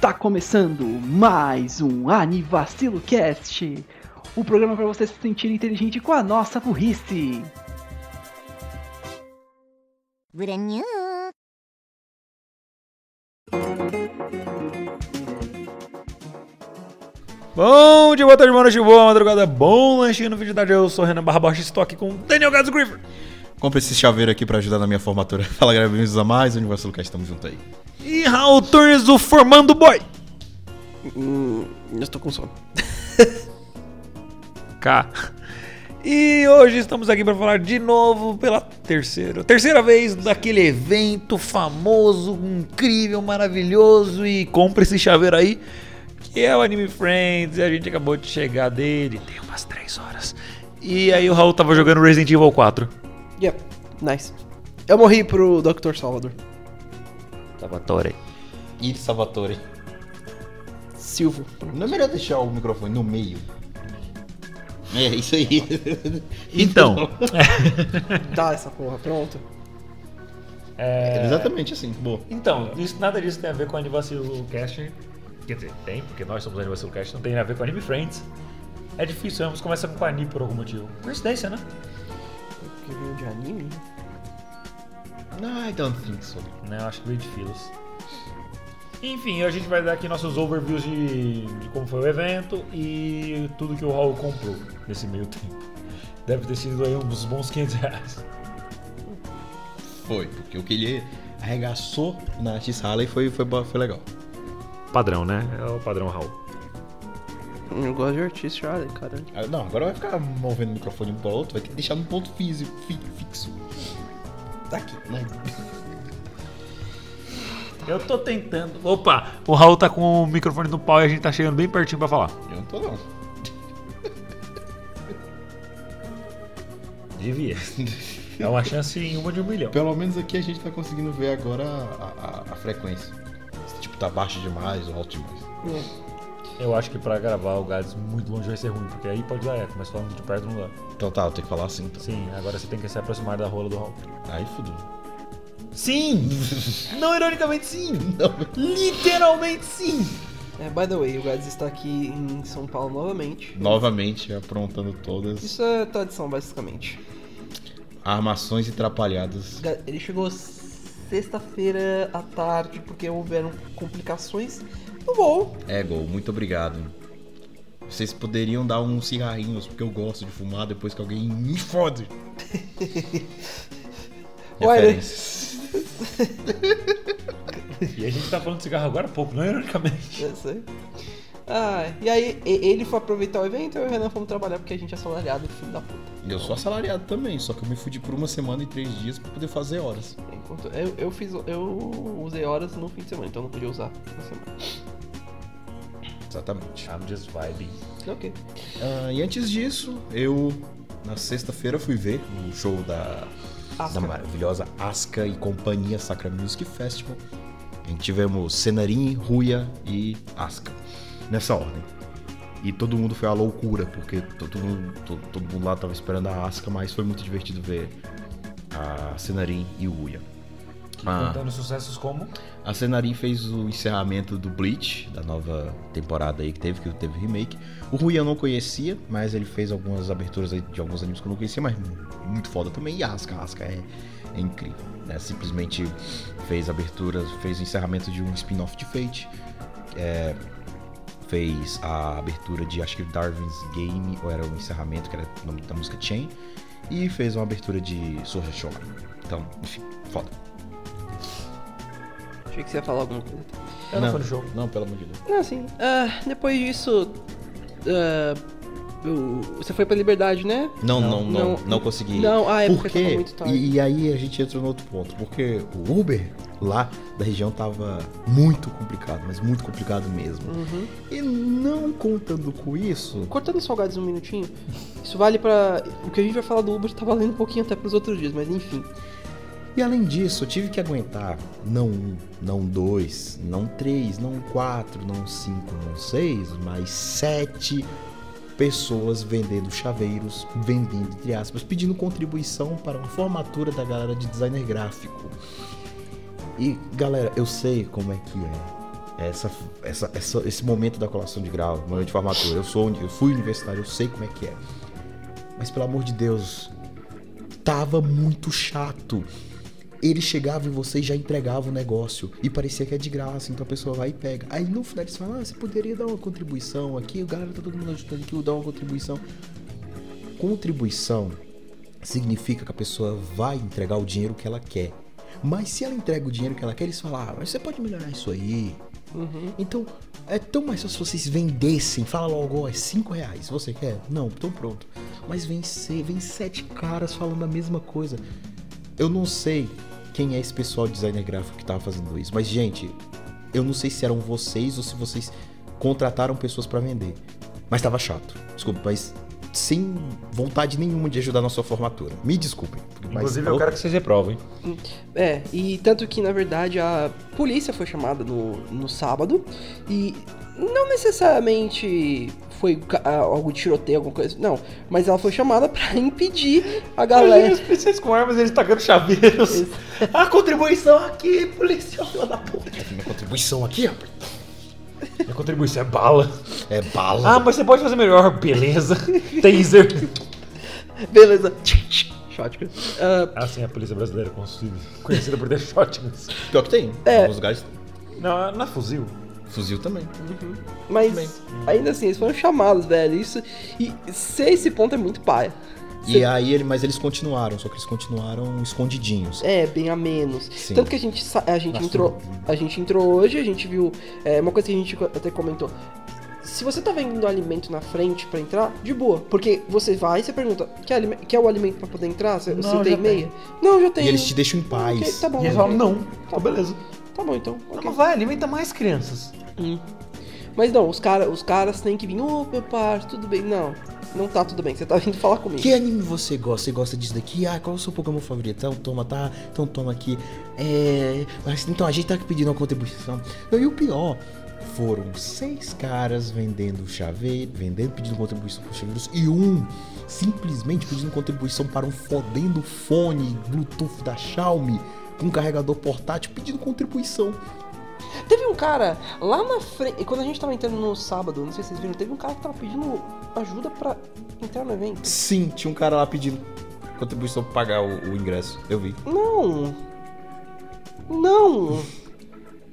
Tá começando mais um Anivacilo Cast, o programa para você se sentir inteligente com a nossa burrice. Bom dia, boa tarde, boa noite, boa madrugada, bom lanchinho no vídeo da tarde. Eu sou o Renan Barra Bosch, estou aqui com Daniel Gads Griffer. Compre esse chaveiro aqui pra ajudar na minha formatura. Fala galera, bem-vindos a mais Universo Lucas, estamos junto aí. E Raul Turnes, o Formando Boy. Hum, eu estou com sono. K. E hoje estamos aqui para falar de novo pela terceira, terceira vez daquele evento famoso, incrível, maravilhoso e compre esse chaveiro aí, que é o Anime Friends. E a gente acabou de chegar dele, tem umas 3 horas. E aí o Raul tava jogando Resident Evil 4. Yep, nice. Eu morri pro Dr. Salvador. Tava Torre. E Salvatore. Silvo. Não é melhor deixar o microfone no meio? É, isso aí. Então, Dá essa porra, pronto. É exatamente assim, boa. Então, isso- nada disso tem a ver com o Anivacilo Cast. Quer dizer, tem, porque nós somos Anivacilo Cast, não tem a ver com Anime Friends. É difícil, ambos começam com Anime por algum motivo. Coincidência, né? Que veio de anime? I don't think so. Né, Eu acho que veio de filos. Enfim, a gente vai dar aqui nossos overviews de, de como foi o evento e tudo que o Raul comprou nesse meio tempo. Deve ter sido aí uns bons 500 reais. Foi, porque o que ele arregaçou na X-Halley foi, foi, bo- foi legal. Padrão, né? É o padrão Raul. Eu gosto de artista, olha, caralho. Ah, Não, agora vai ficar movendo o microfone um pro outro, vai ter que deixar num ponto físico, fi- fixo. Tá aqui, né? Eu tô tentando. Opa! O Raul tá com o microfone no pau e a gente tá chegando bem pertinho pra falar. Eu não tô não. Devia. É uma chance em uma de um milhão. Pelo menos aqui a gente tá conseguindo ver agora a, a- a frequência. Se tipo tá baixo demais ou alto demais. Eu acho que pra gravar o Gades muito longe vai ser ruim, porque aí pode dar eco, mas falando de perto não dá. Então tá, eu tenho que falar assim. Então. Sim, agora você tem que se aproximar da rola do Raul. Aí fudeu. Sim! não ironicamente sim! Literalmente sim! É, by the way, o Gads está aqui em São Paulo novamente. Novamente aprontando todas Isso é tradição, basicamente. armações e trapalhadas. Ele chegou sexta-feira à tarde porque houveram complicações no voo. É, Gol, muito obrigado. Vocês poderiam dar uns cigarrinhos, porque eu gosto de fumar depois que alguém me fode. Ué, Referências. E a gente tá falando de cigarro agora há pouco, não ironicamente. Eu sei. Ah, e aí ele foi aproveitar o evento e eu e o Renan fomos trabalhar porque a gente é assalariado, filho da puta. Eu sou assalariado também, só que eu me fudi por uma semana e três dias pra poder fazer horas. Enquanto eu, eu fiz eu usei horas no fim de semana, então não podia usar na semana. Exatamente. I'm just vibing. Ok. Ah, e antes disso, eu na sexta-feira fui ver o show da, da maravilhosa Aska e Companhia Sacra Music Festival. Que tivemos Senarin, Ruia e Aska. Nessa ordem. E todo mundo foi à loucura, porque todo mundo, todo, todo mundo lá tava esperando a Aska, mas foi muito divertido ver a Senarin e o Ruia. Ah. Contando sucessos como? A Senarin fez o encerramento do Bleach, da nova temporada aí que teve, que teve remake. O Rui eu não conhecia, mas ele fez algumas aberturas de alguns animes que eu não conhecia, mas muito foda também. E a Asuka, a Asuka é, é incrível, né? Simplesmente fez aberturas, fez o encerramento de um spin-off de Fate. é, fez a abertura de, acho que Darwin's Game, ou era o encerramento, que era o nome da música Chain. E fez uma abertura de Art Online. Então, enfim, foda. Achei que você ia falar alguma coisa. Eu não, fui no show. Não, pelo amor de Deus. Não, assim, ah, depois disso. eu- você foi pra Liberdade, né? Não, não, não, não, Não. consegui. Não, ah, é Por porque quê? tava muito tarde. E, e aí a gente entra no outro ponto. Porque o Uber lá da região tava muito complicado, mas muito complicado mesmo. Uhum. E não contando com isso, Cortando os salgados um minutinho, isso vale pra. O que a gente vai falar do Uber tá valendo um pouquinho até pros outros dias, mas enfim. E além disso, eu tive que aguentar não um, não dois, não três, não quatro, não cinco, não seis, mas sete pessoas vendendo chaveiros, vendendo, entre aspas, pedindo contribuição para uma formatura da galera de designer gráfico. E galera, eu sei como é que é. essa, essa, essa- esse momento da colação de grau, momento de formatura. Eu sou, eu fui universitário, eu sei como é que é. Mas pelo amor de Deus, tava muito chato. Ele chegava e você já entregava o negócio. E parecia que é de graça, então a pessoa vai e pega. Aí no final eles falam, ah, você poderia dar uma contribuição aqui, o galera tá todo mundo ajudando aqui, eu dar uma contribuição. Contribuição significa que a pessoa vai entregar o dinheiro que ela quer. Mas se ela entrega o dinheiro que ela quer, eles falam, ah, mas você pode melhorar isso aí. Então, é tão mais fácil se vocês vendessem. Fala logo, ó, é 5 reais. Você quer? Não, então pronto. Mas vem, vem sete caras falando a mesma coisa. Eu não sei quem é esse pessoal de designer gráfico que tava fazendo isso. Mas, gente, eu não sei se eram vocês ou se vocês contrataram pessoas pra vender. Mas tava chato. Desculpa, mas sem vontade nenhuma de ajudar na sua formatura. Me desculpem. Mas, Inclusive, eu quero que vocês reprovem. É, e tanto que na verdade a polícia foi chamada no, no sábado e não necessariamente foi ah, de tiroteio, alguma coisa, não, mas ela foi chamada pra impedir a galera. os policiais com armas, eles tacando chaveiros. a contribuição aqui, policial, da puta. Minha contribuição aqui, rapaz. Minha contribuição é bala. É bala. Ah, mas você pode fazer melhor, beleza. Taser. Beleza. Shotgun. Ah, Assim a polícia brasileira conhecida, conhecida por ter shotguns. Pior que tem. É. Alguns lugares. Não, não é fuzil. Fuzil também. mas Bem. ainda assim, eles foram chamados, velho. Isso. E ser esse ponto é muito paia. E aí, ele, mas eles continuaram, só que eles continuaram escondidinhos. É, bem a menos. Sim. Tanto que a gente, a gente entrou. A gente entrou hoje, a gente viu. É, uma coisa que a gente até comentou. Se você tá vendendo alimento na frente pra entrar, de boa. Porque você vai e você pergunta, quer, quer o alimento pra poder entrar? Você, Não, você já tem meia? Não, já E tenho. eles te deixam em paz. tá bom. E eles falam, não. Tá Tá bom. Tá bom, então. ok. Não vai, alimenta mais crianças. Hum. Mas não, os, cara, os caras têm que vir, ô meu par, tudo bem. Não, não tá tudo bem, você tá vindo falar comigo. Que anime você gosta? Você gosta disso daqui? Ah, qual é o seu Pokémon favorito? Então toma, tá? Então toma aqui. É. Mas então a gente tá aqui pedindo uma contribuição. Não, E o pior, foram seis caras vendendo chaveiro, vendendo, pedindo contribuição para chaveiros, e um simplesmente pedindo contribuição para um fodendo fone Bluetooth da Xiaomi com um carregador portátil pedindo contribuição. Teve um cara lá na frente, quando a gente tava entrando no sábado, não sei se vocês viram, teve um cara que tava pedindo ajuda pra entrar no evento. Sim, tinha um cara lá pedindo contribuição para pagar o, o ingresso. Eu vi. Não. Não.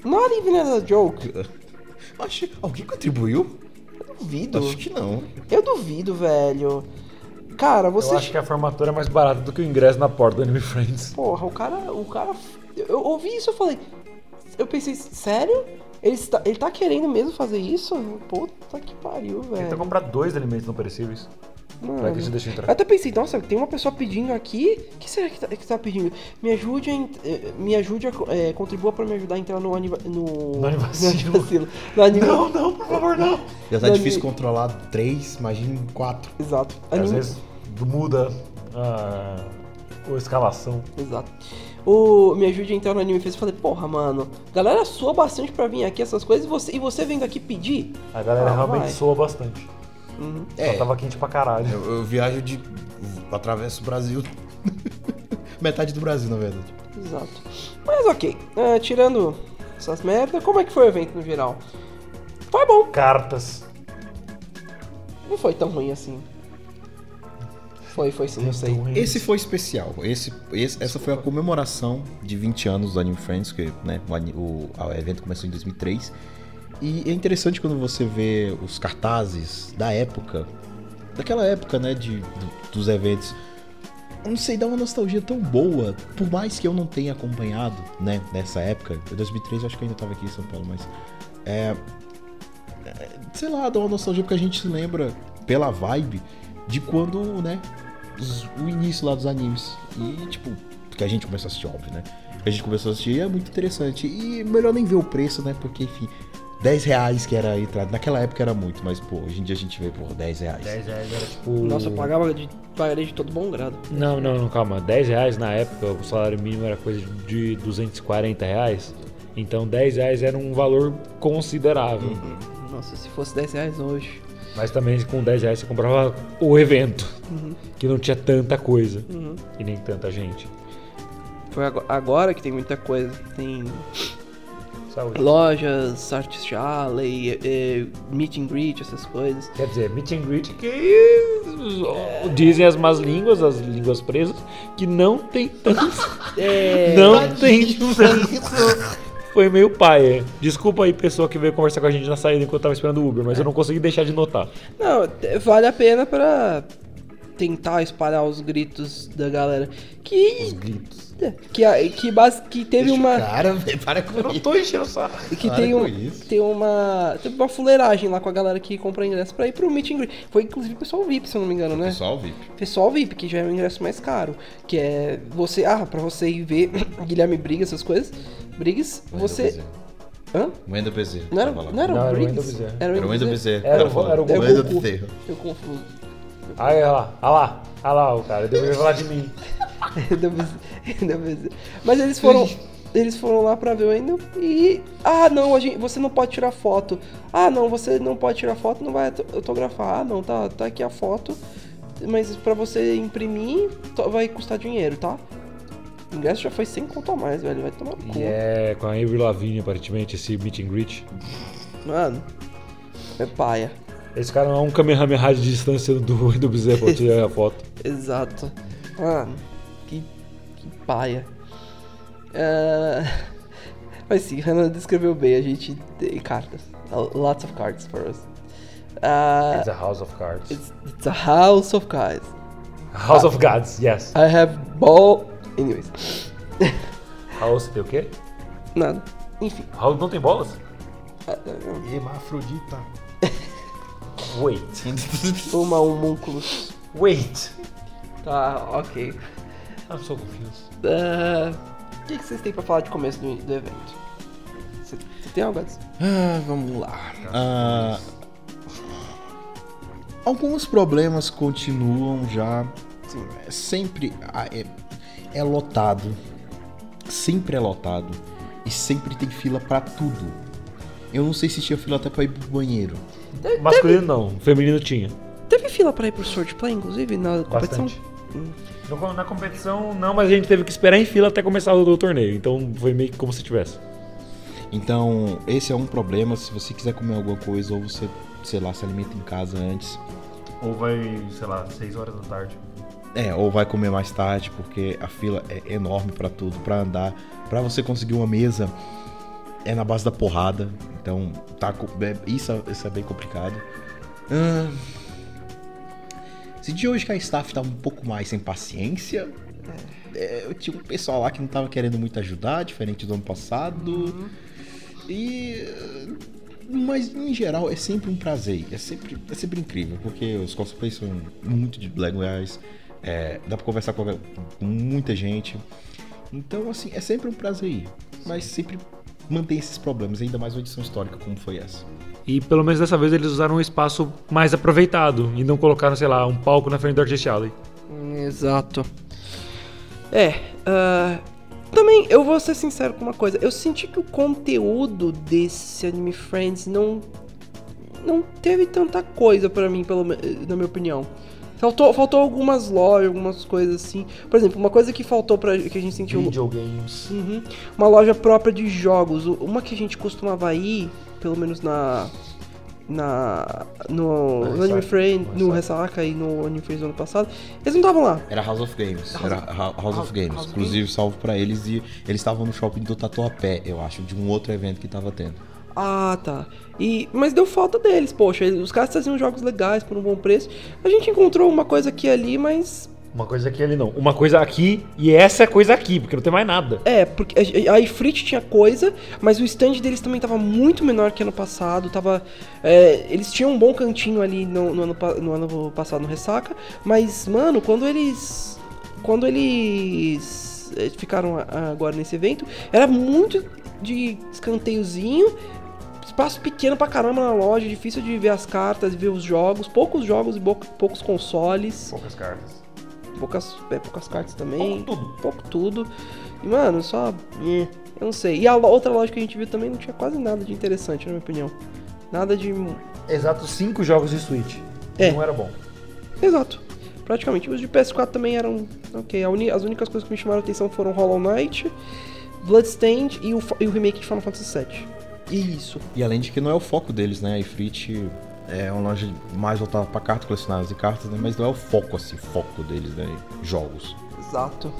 Not even as a joke. Acho, alguém contribuiu? Duvido. Acho que não. Eu duvido, velho. Cara, você. Eu acho que a formatura é mais barata do que o ingresso na porta do Anime Friends. Porra, o cara. O cara. Eu ouvi isso, eu falei. Eu pensei, sério? Ele está, ele tá querendo mesmo fazer isso? Puta que pariu, velho. comprar dois alimentos não perecíveis. Pra que te Mano. deixa Eu entrar. até pensei, nossa, tem uma pessoa pedindo aqui. O que será que tá, que tá pedindo? Me ajude a. eh, Me ajude a. eh, contribua pra me ajudar a entrar no aniva, no. No Anivacilo. No Não, não, por favor, não. Já tá Não, difícil e- controlar três, imagine quatro. Exato. Às vezes muda a, a escalação. Exato. O Me Ajude a entrar no Anime Fest. Eu falei, porra, mano. Galera sua bastante pra vir aqui essas coisas e você, e você vendo aqui pedir? A galera Ah, realmente vai. soa bastante. Uhum. É. Só tava quente pra caralho. Eu, eu viajo de. atravesso o Brasil. Metade do Brasil, na verdade. Exato. Mas ok. Ah, tirando essas merdas, como é que foi o evento no geral? Foi bom. Cartas. Não foi tão ruim assim. Foi, foi sim, eu sei. Esse foi especial. Esse, esse- essa foi a comemoração de 20 anos do Anime Friends, que né, o- o evento começou em 2003. E é interessante quando você vê os cartazes da época, daquela época, né, de, do- dos eventos. Eu não sei, dá uma nostalgia tão boa, por mais que eu não tenha acompanhado, né, nessa época. Em 2003 eu acho que eu ainda tava aqui em São Paulo, mas é, é, sei lá, dá uma nostalgia porque a gente se lembra pela vibe de quando, né, os- o início lá dos animes. E, tipo, que a gente começou a assistir, óbvio, né? A gente começou a assistir e é muito interessante. E melhor nem ver o preço, né? Porque, enfim, 10 reais que era a entrada. Naquela época era muito, mas, pô, hoje em dia a gente vê por 10 reais. 10 reais era tipo. Nossa, eu pagava de, pagaria de todo bom grado. Não, não, não, calma. 10 reais na época, o salário mínimo era coisa de 240 reais. Então 10 reais era um valor considerável. Nossa, se fosse 10 reais hoje. Mas também com 10 reais você comprava o evento. Que não tinha tanta coisa. Uhum. E nem tanta gente. Foi ago- agora que tem muita coisa. Tem. Saúde. Lojas, Artist Alley, é, meet and greet, essas coisas. Quer dizer, meet and greet que os- dizem as más línguas, as línguas presas, que não tem tanto. É, não tem tanto. Foi meio paia. Desculpa aí, pessoa que veio conversar com a gente na saída enquanto eu tava esperando o Uber, mas eu não consegui deixar de notar. Não, vale a pena pra tentar espalhar os gritos da galera. Que. Gritos. Que, a- que, base, que teve uma. Cara, velho, para com isso. tô enchendo o saco. Que tem, um, tem uma. Teve uma fuleiragem lá com a galera que compra ingresso pra ir pro meet and greet. Foi inclusive o pessoal VIP, se eu não me engano, né? Pessoal, VIP. Pessoal VIP, que já é o ingresso mais caro. Que é você. Ah, pra você ir ver Guilherme Briggs, essas coisas. Briggs, você. Hã? Wendel Bezerra. Não era, não era Não, o era o Briggs? Wendel Bezerra. Era o Wendel Bezerra. Era o- falando. era o. Wendel Bezerra. Eu confuso. Aí, olha lá, olha lá, olha lá o cara, deveria falar de mim. Ainda ainda. Mas eles foram. Eles foram lá pra ver o Wendel e. Ah, não, a gente, você não pode tirar foto. Ah, não, você não pode tirar foto, não vai auto- autografar. Ah, não, tá, tá aqui a foto. Mas pra você imprimir, vai custar dinheiro, tá? O ingresso já foi sem conto a mais, velho. Vai tomar cu. E é com a Avery Lavigne, aparentemente, esse meet and greet. Mano, é paia. Esse cara não é um Kamehameha de distância do, do Bezerra pra tirar a foto. Exato. Mano, paia. Ah, mas sim, Hannah descreveu bem, a gente tem cartas. Lots of cards for us. Ah, It's a House of Cards. it's, it's a house of cards. House of Gods, yes. I have ball. Anyways, House tem o quê? nada. Enfim. House não tem bolas? ah, ah, Hermafrodita. Wait. Uma homúnculos. Wait. Tá, ok. I'm so confused. Ah, O que, que vocês têm pra falar de começo do, do evento? Você você tem algo antes? Ah, vamos lá. Ah, alguns problemas continuam já. É Sempre ah, é, é lotado. Sempre é lotado. E sempre tem fila pra tudo. Eu não sei se tinha fila até pra ir pro banheiro. Masculino não, feminino tinha. Teve fila pra ir pro Swordplay, inclusive, na competição? Bastante. No- Na competição não, mas a gente teve que esperar em fila até começar o, torneio. Então foi meio que como se tivesse. Então, esse é um problema. Se você quiser comer alguma coisa, ou você, sei lá, se alimenta em casa antes. Ou vai, sei lá, 6 horas da tarde. É, ou vai comer mais tarde, porque a fila é enorme pra tudo, pra andar. Pra você conseguir uma mesa, é na base da porrada. Então, tá, é- isso, é- isso é bem complicado. Ahn, se de hoje que a staff tava um pouco mais sem paciência, é, eu tinha um pessoal lá que não tava querendo muito ajudar, diferente do ano passado. E. Mas em geral é sempre um prazer, é sempre, é sempre incrível, porque os cosplays são muito de legais, é, dá pra conversar com, com muita gente. Então, assim, é sempre um prazer ir. Mas sempre mantém esses problemas, ainda mais uma edição histórica como foi essa. E pelo menos dessa vez eles usaram um espaço mais aproveitado e não colocaram, sei lá, um palco na frente do Artist Alley. Exato. É, ah, também eu vou ser sincero com uma coisa. Eu senti que o conteúdo desse Anime Friends não não teve tanta coisa pra mim, pelo na minha opinião. Faltou, faltou algumas lojas, algumas coisas assim. Por exemplo, uma coisa que faltou pra que a gente sentiu Videogames. Uhum. Uma loja própria de jogos. Uma que a gente costumava ir, pelo menos na. Na. No, Anime Ressaca. Friend, No Ressaca e no Anime Friends do ano passado. Eles não estavam lá. Era House of Games. House Era House, House- of Games. House Inclusive, salvo pra eles e eles estavam no shopping do Tatuapé, eu acho, de um outro evento que tava tendo. Ah, tá. E, mas deu falta deles, poxa. Os caras traziam jogos legais por um bom preço. A gente encontrou uma coisa aqui e ali, mas. Uma coisa aqui ali não. Uma coisa aqui e essa é coisa aqui, porque não tem mais nada. É, porque a- Ifrit tinha coisa, mas o stand deles também tava muito menor que ano passado. Tava. é, eles tinham um bom cantinho ali no, no ano, no ano passado no Ressaca. Mas, mano, quando eles. Quando eles é, ficaram agora nesse evento, era muito de escanteiozinho. Espaço pequeno pra caramba na loja, difícil de ver as cartas, ver os jogos, poucos jogos e pou- poucos consoles, Poucas cartas. Poucas, é, poucas cartas também Pouco tudo. pouco tudo. E, mano, só. eh, eu não sei. E a outra loja que a gente viu também não tinha quase nada de interessante, na minha opinião. Nada de. Exatos cinco jogos de Switch. É. Não era bom. Exato. Praticamente. Os de PS4 também eram. Ok. As únicas coisas que me chamaram a atenção foram Hollow Knight, Bloodstained e o, e o remake de Final Fantasy VII. Isso. E além de que não é o foco deles, né? A Ifrit é uma loja mais voltada pra cartas, colecionáveis e cartas, né? Mas não é o foco, assim, foco deles, né? Jogos. Exato.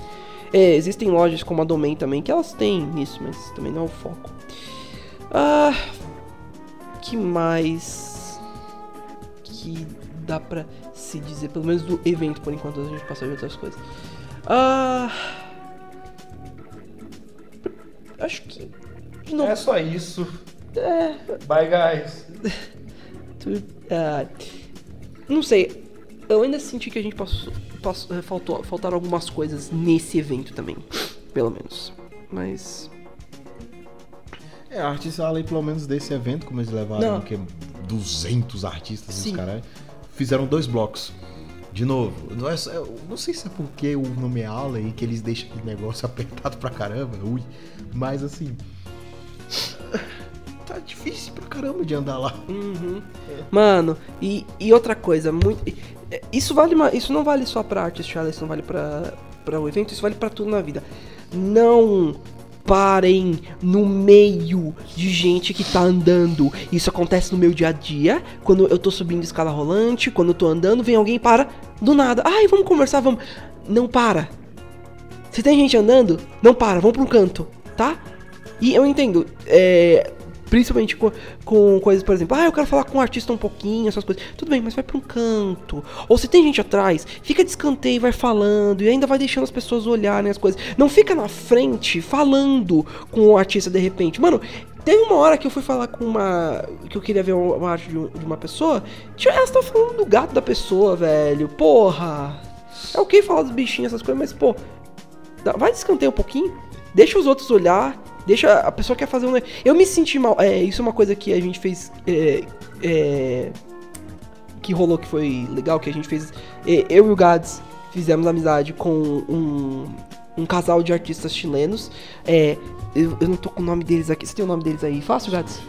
É, existem lojas como a Domain também que elas têm nisso, mas também não é o foco. Ah, que mais que dá pra se dizer, pelo menos do evento por enquanto, a gente passa de outras coisas. Ah, acho que de novo, É só isso. é, Bye, guys. Ah, não sei. Eu ainda senti que a gente passou, passou- eh, faltou, faltaram algumas coisas nesse evento também. Pelo menos. Mas. É, artistas, além pelo menos desse evento, como eles levaram Não. que 200 artistas e Sim. os caras fizeram dois blocos. De novo, não, é não sei se é porque o nome é e que eles deixam aquele negócio apertado pra caramba, ui, mas assim. Tá difícil pra caramba de andar lá. Uhum. Mano, e, e outra coisa, muito. eh, Isso vale Isso não vale só pra artist Challenge, isso não vale pra, pra o evento, isso vale pra tudo na vida. Não parem no meio de gente que tá andando. Isso acontece no meu dia a dia. Quando eu tô subindo escala rolante, quando eu tô andando, vem alguém e para do nada. Ai, vamos conversar, vamos. Não para. Se tem gente andando, não para, vamos pra um canto, tá? E eu entendo, é, principalmente com, com coisas, por exemplo, ah, eu quero falar com um artista um pouquinho, essas coisas. Tudo bem, mas vai pra um canto. Ou se tem gente atrás, fica de escanteio e vai falando, e ainda vai deixando as pessoas olharem as coisas. Não fica na frente falando com o artista de repente. Mano, teve uma hora que eu fui falar com uma. que eu queria ver uma arte de, um- uma pessoa. Tinha, elas estavam falando do gato da pessoa, velho. Porra. É ok falar dos bichinhos, essas coisas, mas, pô, Vai descantear um pouquinho. Deixa os outros olhar. Deixa a pessoa quer fazer um. Eu me senti mal. É, isso é uma coisa que a gente fez. é, é, que rolou que foi legal, que a gente fez. é, eu e o Gads fizemos amizade com um, um casal de artistas chilenos. É, eu, eu não tô com o nome deles aqui. Você tem o nome deles aí? Fácil, Gads?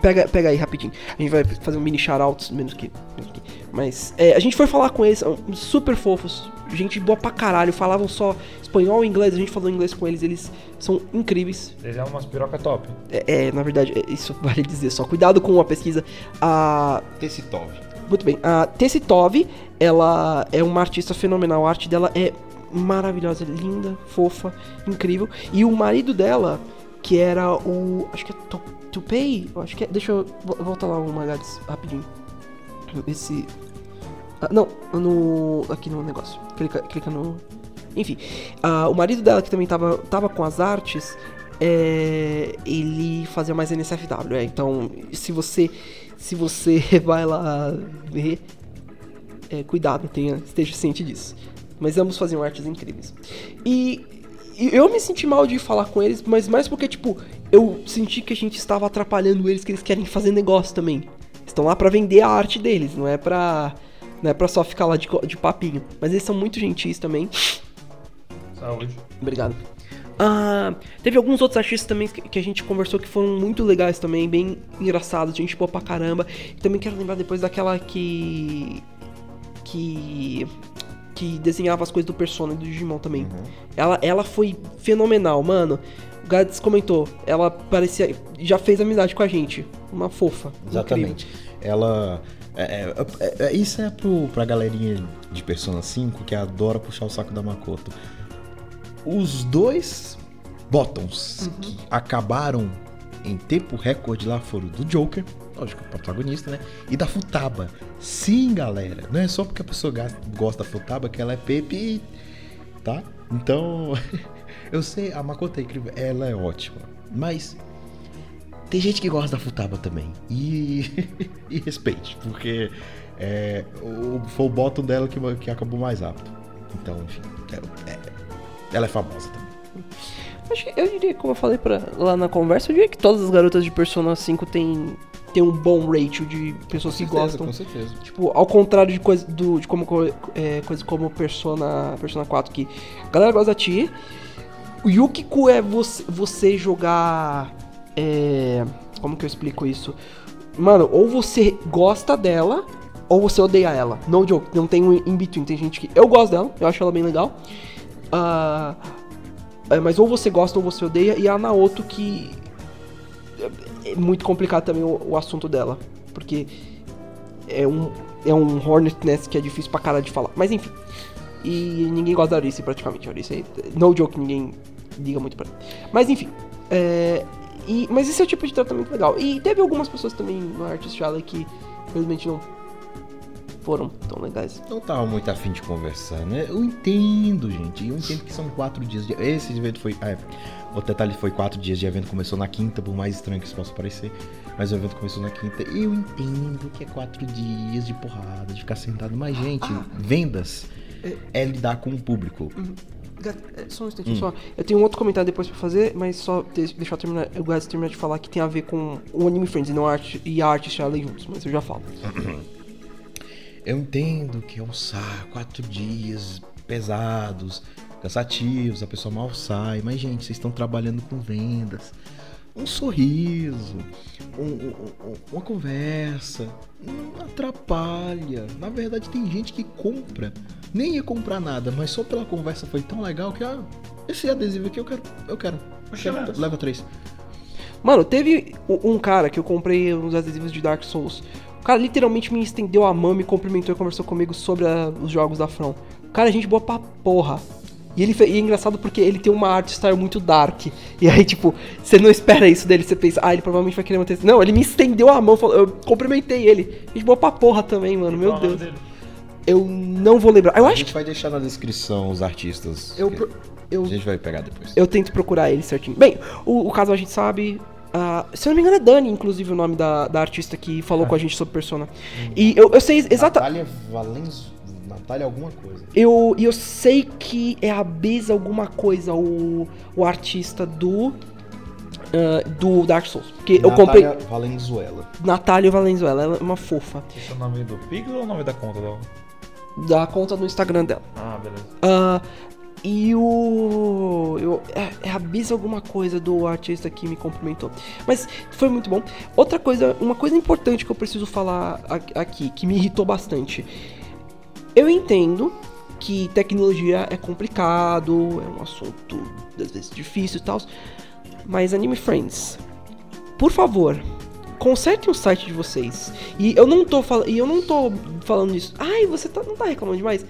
Pega, pega aí rapidinho. A gente vai fazer um mini shoutouts, menos que. menos que- Mas é, a gente foi falar com eles, são super fofos, gente boa pra caralho, falavam só espanhol e inglês, a gente falou inglês com eles, eles são incríveis. Eles é umas piroca top. É, é, na verdade, é, isso vale dizer só. Cuidado com a pesquisa. A, Tessitov. muito bem. A Tessitov, ela é uma artista fenomenal. A arte dela é maravilhosa, linda, fofa, incrível. E o marido dela, que era o. Acho que é To- Tupei? Acho que é. Deixa eu vo- voltar lá uma Gades rapidinho. Esse. Ah, não, no. Aqui no negócio. Clica, clica no. Enfim. ah, o marido dela, que também tava, tava com as artes. é, ele fazia mais NSFW, é, então se você se você vai lá ver, é, cuidado, tenha, esteja ciente disso. Mas ambos faziam artes incríveis. E eu me senti mal de falar com eles, mas mais porque, tipo, eu senti que a gente estava atrapalhando eles, que eles querem fazer negócio também. Estão lá pra vender a arte deles, não é pra, não é pra só ficar lá de, de papinho. Mas eles são muito gentis também. Saúde. Obrigado. Ah, teve alguns outros artistas também que, que a gente conversou que foram muito legais também, bem engraçados, gente boa pra caramba. E também quero lembrar depois daquela que. que. Que desenhava as coisas do Persona e do Digimon também. Ela, ela foi fenomenal, mano. O Gads comentou, ela parecia. já fez amizade com a gente. Uma fofa. Exatamente. Ela. é- é- é- é- isso é pro, pra galerinha de Persona 5 que adora puxar o saco da Makoto. Os dois Bottoms que acabaram em tempo recorde lá foram do Joker, lógico, protagonista, né? E da Futaba. Sim, galera. Não é só porque a pessoa gosta da Futaba que ela é Pepe, tá? Então, eu sei, a Makoto é incrível, ela é ótima. Mas tem gente que gosta da Futaba também. E, e respeite, porque é, o, foi o bottom dela que, que acabou mais rápido. Então, enfim, é- é- ela é famosa também. Eu diria, como eu falei pra, lá na conversa, eu diria que todas as garotas de Persona 5 têm, têm um bom ratio de pessoas que gostam. Com certeza. Tipo, ao contrário de coisa do, de como co- é, coisa como Persona, Persona 4 que a galera gosta da Tia. O Yukiko é você, você jogar é, como que eu explico isso? Mano, ou você gosta dela ou você odeia ela. No joke, não tem um in between. Tem gente que eu gosto dela, eu acho ela bem legal. É, mas ou você gosta ou você odeia, e a Naoto que. É é muito complicado também o, o assunto dela. Porque é um, é um Hornet Nest que é difícil pra cara de falar. Mas enfim. E ninguém gosta da Arice praticamente. A Arice, no joke, ninguém liga muito pra ela. Mas enfim. É, e, mas esse é o tipo de tratamento legal. E teve algumas pessoas também no Artist Alley que, infelizmente, não foram tão legais. Não tava muito afim de conversar, né? Eu entendo, gente. Eu entendo que são quatro dias de. Esse evento foi. Ah, é. O detalhe foi quatro dias de evento, começou na quinta, por mais estranho que isso possa parecer. Mas o evento começou na quinta. Eu entendo que é quatro dias de porrada, de ficar sentado. Mas, gente, vendas é lidar com o público. Gat- é, Só um instantinho só. Eu tenho um outro comentário depois pra fazer, mas só de- deixa eu terminar. Eu gosto de terminar de falar que tem a ver com o Anime Friends e, não a arte, e a Artist Alley juntos, mas eu já falo. Eu entendo que é um saco, quatro dias pesados, cansativos, a pessoa mal sai, mas gente, vocês estão trabalhando com vendas. Um sorriso, um- um- um- uma conversa, não atrapalha. Na verdade, tem gente que compra, nem ia comprar nada, mas só pela conversa foi tão legal que, ah, esse adesivo aqui eu quero, eu quero. quero leva três. Mano, teve um cara que eu comprei uns adesivos de Dark Souls. O cara literalmente me estendeu a mão, me cumprimentou e conversou comigo sobre a- os jogos da From. O cara é gente boa pra porra. E ele e é engraçado porque ele tem uma art style muito dark. E aí, tipo, você não espera isso dele, você pensa, ah, ele provavelmente vai querer manter isso. Não, ele me estendeu a mão, falou- eu cumprimentei ele. Gente boa pra porra também, mano, meu Deus. dele? Eu não vou lembrar. Eu A acho gente que. vai deixar na descrição os artistas. Eu, pro- eu A gente vai pegar depois. Eu tento procurar ele certinho. Bem, o, o caso a gente sabe. ah, se eu não me engano, é Dani, inclusive, o nome da, da artista que falou com a gente sobre Persona. E eu, eu sei exata. Natália Valenz... Natália alguma coisa. Eu, e eu sei que é a Bez alguma coisa, o, o artista do. ah, do Dark Souls. Porque eu comprei. Natália Valenzuela. Natália Valenzuela, ela é uma fofa. Esse é o nome do Pix ou o nome da conta dela? Da conta no Instagram dela. Ah, beleza. Ah, e o. Eu, é, é a Bis alguma coisa do artista que me cumprimentou. Mas foi muito bom. Outra coisa, uma coisa importante que eu preciso falar aqui, que me irritou bastante. Eu entendo que tecnologia é complicado, é um assunto às vezes difícil e tal. Mas Anime Friends, por favor, consertem o site de vocês. E eu não tô falando, e eu não tô falando isso. Ai, você tá, não tá reclamando demais?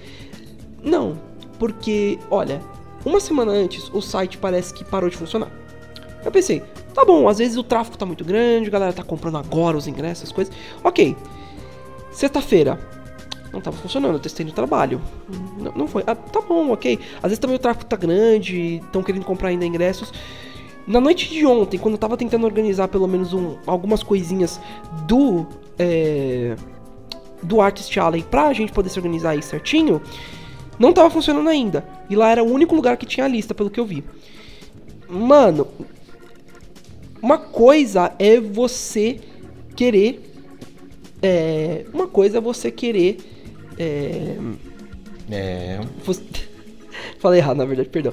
Não, porque, olha, uma semana antes o site parece que parou de funcionar. Eu pensei, tá bom, às vezes o tráfego tá muito grande, a galera tá comprando agora os ingressos, as coisas. Ok. Sexta-feira, não tava funcionando, eu testei no trabalho. Não, não foi. Ah, tá bom, ok. Às vezes também o tráfego tá grande, estão querendo comprar ainda ingressos. Na noite de ontem, quando eu tava tentando organizar pelo menos um- algumas coisinhas do. é, do Artist Alley pra gente poder se organizar aí certinho, não tava funcionando ainda. E lá era o único lugar que tinha a lista, pelo que eu vi. Mano, uma coisa é você querer. É, uma coisa é você querer. É, É. você- Falei errado, na verdade, perdão.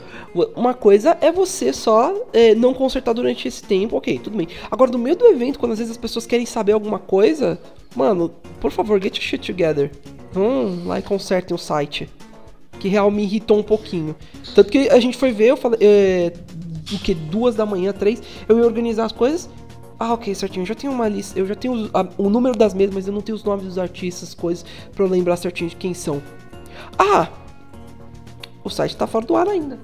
Uma coisa é você só é, não consertar durante esse tempo, ok, tudo bem. Agora, no meio do evento, quando às vezes as pessoas querem saber alguma coisa, mano, por favor, get your shit together. Vão lá e consertem o site. Que real me irritou um pouquinho. Tanto que a gente foi ver, eu falei, é, do que, duas da manhã, três, eu ia organizar as coisas. Ah, ok, certinho. Eu já tenho uma lista. Eu já tenho a- o número das mesas, mas eu não tenho os nomes dos artistas, coisas, pra eu lembrar certinho de quem são. Ah! O site tá fora do ar ainda.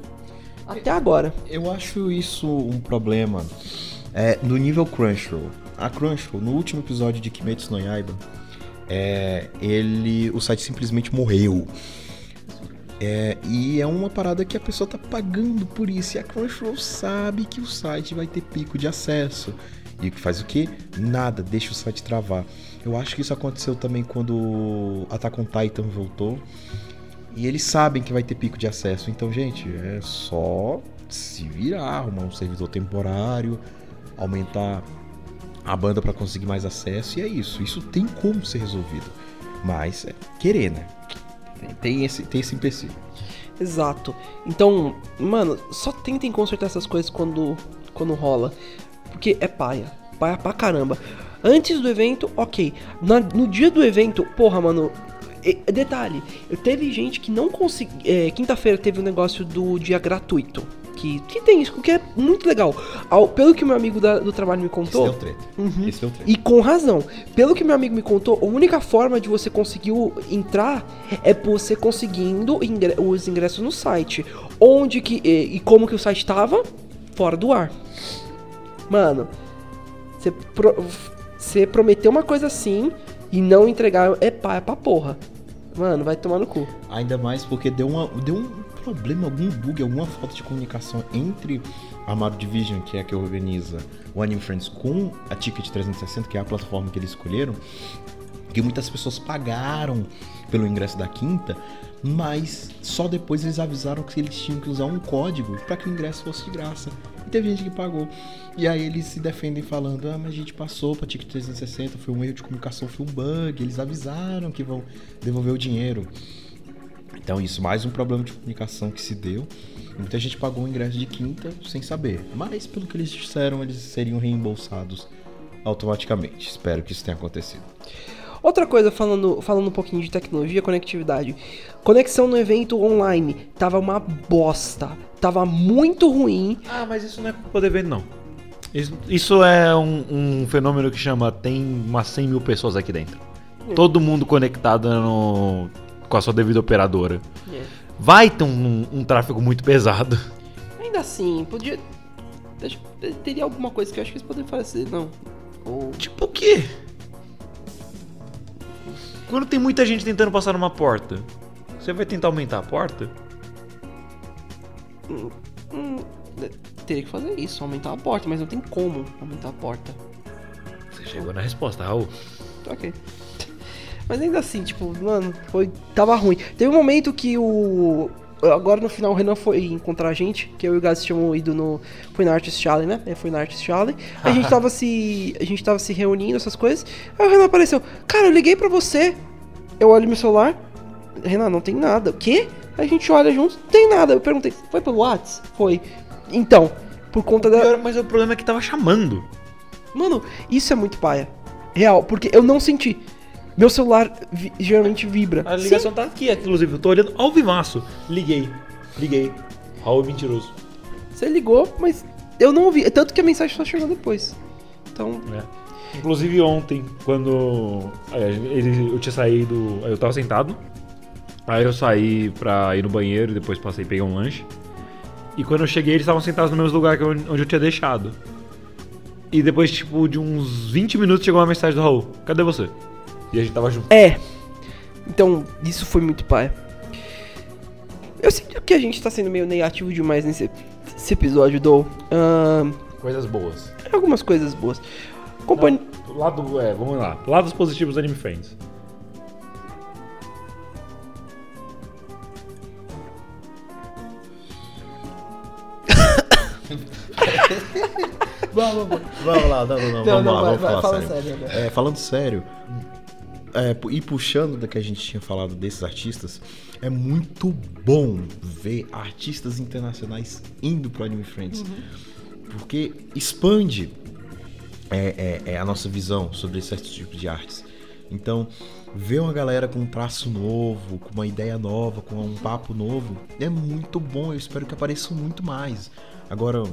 Até agora. Eu acho isso um problema é, no nível Crunchyroll. A Crunchyroll, no último episódio de Kimetsu no Yaiba, é, ele, o site simplesmente morreu. É, e é uma parada que a pessoa tá pagando por isso. E a Crunchyroll sabe que o site vai ter pico de acesso. E que faz o quê? Nada, deixa o site travar. Eu acho que isso aconteceu também quando Attack on Titan voltou. E eles sabem que vai ter pico de acesso. Então, gente, é só se virar, arrumar um servidor temporário, aumentar a banda para conseguir mais acesso. E é isso. Isso tem como ser resolvido. Mas é querer, né? Tem, tem esse, tem esse empecilho. Exato. Então, mano, só tentem consertar essas coisas quando, quando rola. Porque é paia. Paia pra caramba. Antes do evento, ok. Na- no dia do evento, porra, mano. e- detalhe, eu teve gente que não conseguiu. Quinta-feira teve um negócio do dia gratuito. que, que tem isso, que é muito legal. Ao- pelo que meu amigo da- do trabalho me Esse contou, deu treta. Uhum. Esse deu treta. e com razão. Pelo que meu amigo me contou, a única forma de você conseguir o- entrar é você conseguindo ingre- os ingressos no site. Onde que. E, e como que o site tava? Fora do ar. Mano, você pro- você prometeu uma coisa assim e não entregar é pá, é pra porra. Mano, vai tomar no cu. Ainda mais porque deu, uma, deu um problema, algum bug, alguma falta de comunicação entre a Mario Division, que é a que organiza o Anime Friends, com a Ticket 360, que é a plataforma que eles escolheram, que muitas pessoas pagaram pelo ingresso da quinta, mas só depois eles avisaram que eles tinham que usar um código para que o ingresso fosse de graça. E teve gente que pagou. E aí eles se defendem falando: ah, mas a gente passou pra Ticket 360, foi um erro de comunicação, foi um bug, eles avisaram que vão devolver o dinheiro. Então isso, mais um problema de comunicação que se deu. Muita gente pagou o ingresso de quinta sem saber. Mas pelo que eles disseram, eles seriam reembolsados automaticamente. Espero que isso tenha acontecido. Outra coisa, falando, falando um pouquinho de tecnologia, conectividade. Conexão no evento online tava uma bosta. Tava muito ruim. Ah, mas isso não é culpa do evento, não. Isso, isso é um, um fenômeno que chama tem umas 100 mil pessoas aqui dentro. Todo mundo conectado no, com a sua devida operadora. Vai ter um, um tráfego muito pesado. Ainda assim, podia. Teria alguma coisa que eu acho que eles poderiam fazer, não. Ou. Tipo o quê? Quando tem muita gente tentando passar numa porta, você vai tentar aumentar a porta? Hum, teria que fazer isso, aumentar a porta, mas não tem como aumentar a porta. Você chegou na resposta, Raul. Ok. Mas ainda assim, tipo, mano, foi. Tava ruim. Teve um momento que o. Agora no final o Renan foi encontrar a gente, que eu e o Gás tínhamos ido no. Foi na Artist Alley, né? É, foi na Artist Alley. A gente tava se. A gente tava se reunindo, essas coisas. Aí o Renan apareceu. Cara, eu liguei pra você. Eu olho meu celular. Renan, não tem nada. O quê? Aí a gente olha juntos, não tem nada. Eu perguntei, foi pelo WhatsApp? Foi. Então, por conta da. Pior, mas o problema é que tava chamando. Mano, isso é muito paia. Real, porque eu não senti. Meu celular vi- geralmente vibra. A ligação tá aqui, inclusive. Eu tô olhando ao vivaço. Liguei. Liguei. Raul é mentiroso. Sim, você ligou, mas eu não ouvi. Tanto que a mensagem só chegou depois. Então, É. Inclusive ontem, quando é, ele, eu tinha saído. Eu tava sentado. Aí eu saí pra ir no banheiro, depois passei e peguei um lanche. E quando eu cheguei, eles estavam sentados no mesmo lugar onde eu tinha deixado. E depois, tipo, de uns 20 minutos chegou uma mensagem do Raul. Cadê você? E a gente tava junto. é. Então, isso foi muito paia. Eu sinto que a gente tá sendo meio negativo demais nesse esse episódio, Dou. Ahn, Coisas boas. algumas coisas boas. Companhia. Lado, é, vamos lá. Lados positivos do Anime Friends. Vamos lá, não, não, não, vamos lá, vamos falar sério. né? É, falando sério, é, e puxando da que a gente tinha falado desses artistas, é muito bom ver artistas internacionais indo pro Anime Friends. Porque expande é, é- é a nossa visão sobre esse tipo de artes. Então, ver uma galera com um traço novo, com uma ideia nova, com um papo novo, é muito bom. Eu espero que apareçam muito mais. Agora,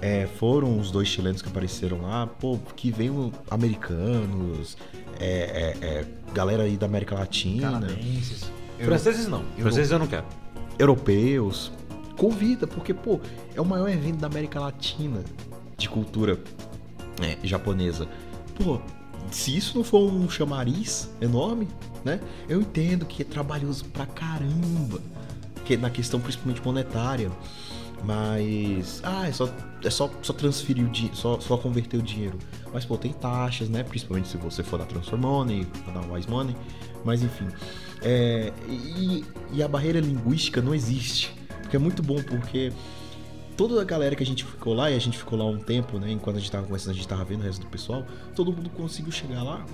é, foram os dois chilenos que apareceram lá, pô, que veio americanos, é, é, é, galera aí da América Latina, Canadenses. Franceses não. eu- Franceses eu não quero. europeus. Convida, porque, pô, é o maior evento da América Latina de cultura é, japonesa. Pô, se isso não for um chamariz enorme, né? Eu entendo que é trabalhoso pra caramba. Que na questão principalmente monetária. Mas. Ah, é só, é só, só transferir o dinheiro, só, só converter o dinheiro. Mas, pô, tem taxas, né? Principalmente se você for da Transfer Money, da Wise Money. Mas enfim. É, e, e a barreira linguística não existe. Porque é muito bom, porque toda a galera que a gente ficou lá, e a gente ficou lá um tempo, né? Enquanto a gente tava conversando, a gente tava vendo o resto do pessoal, todo mundo conseguiu chegar lá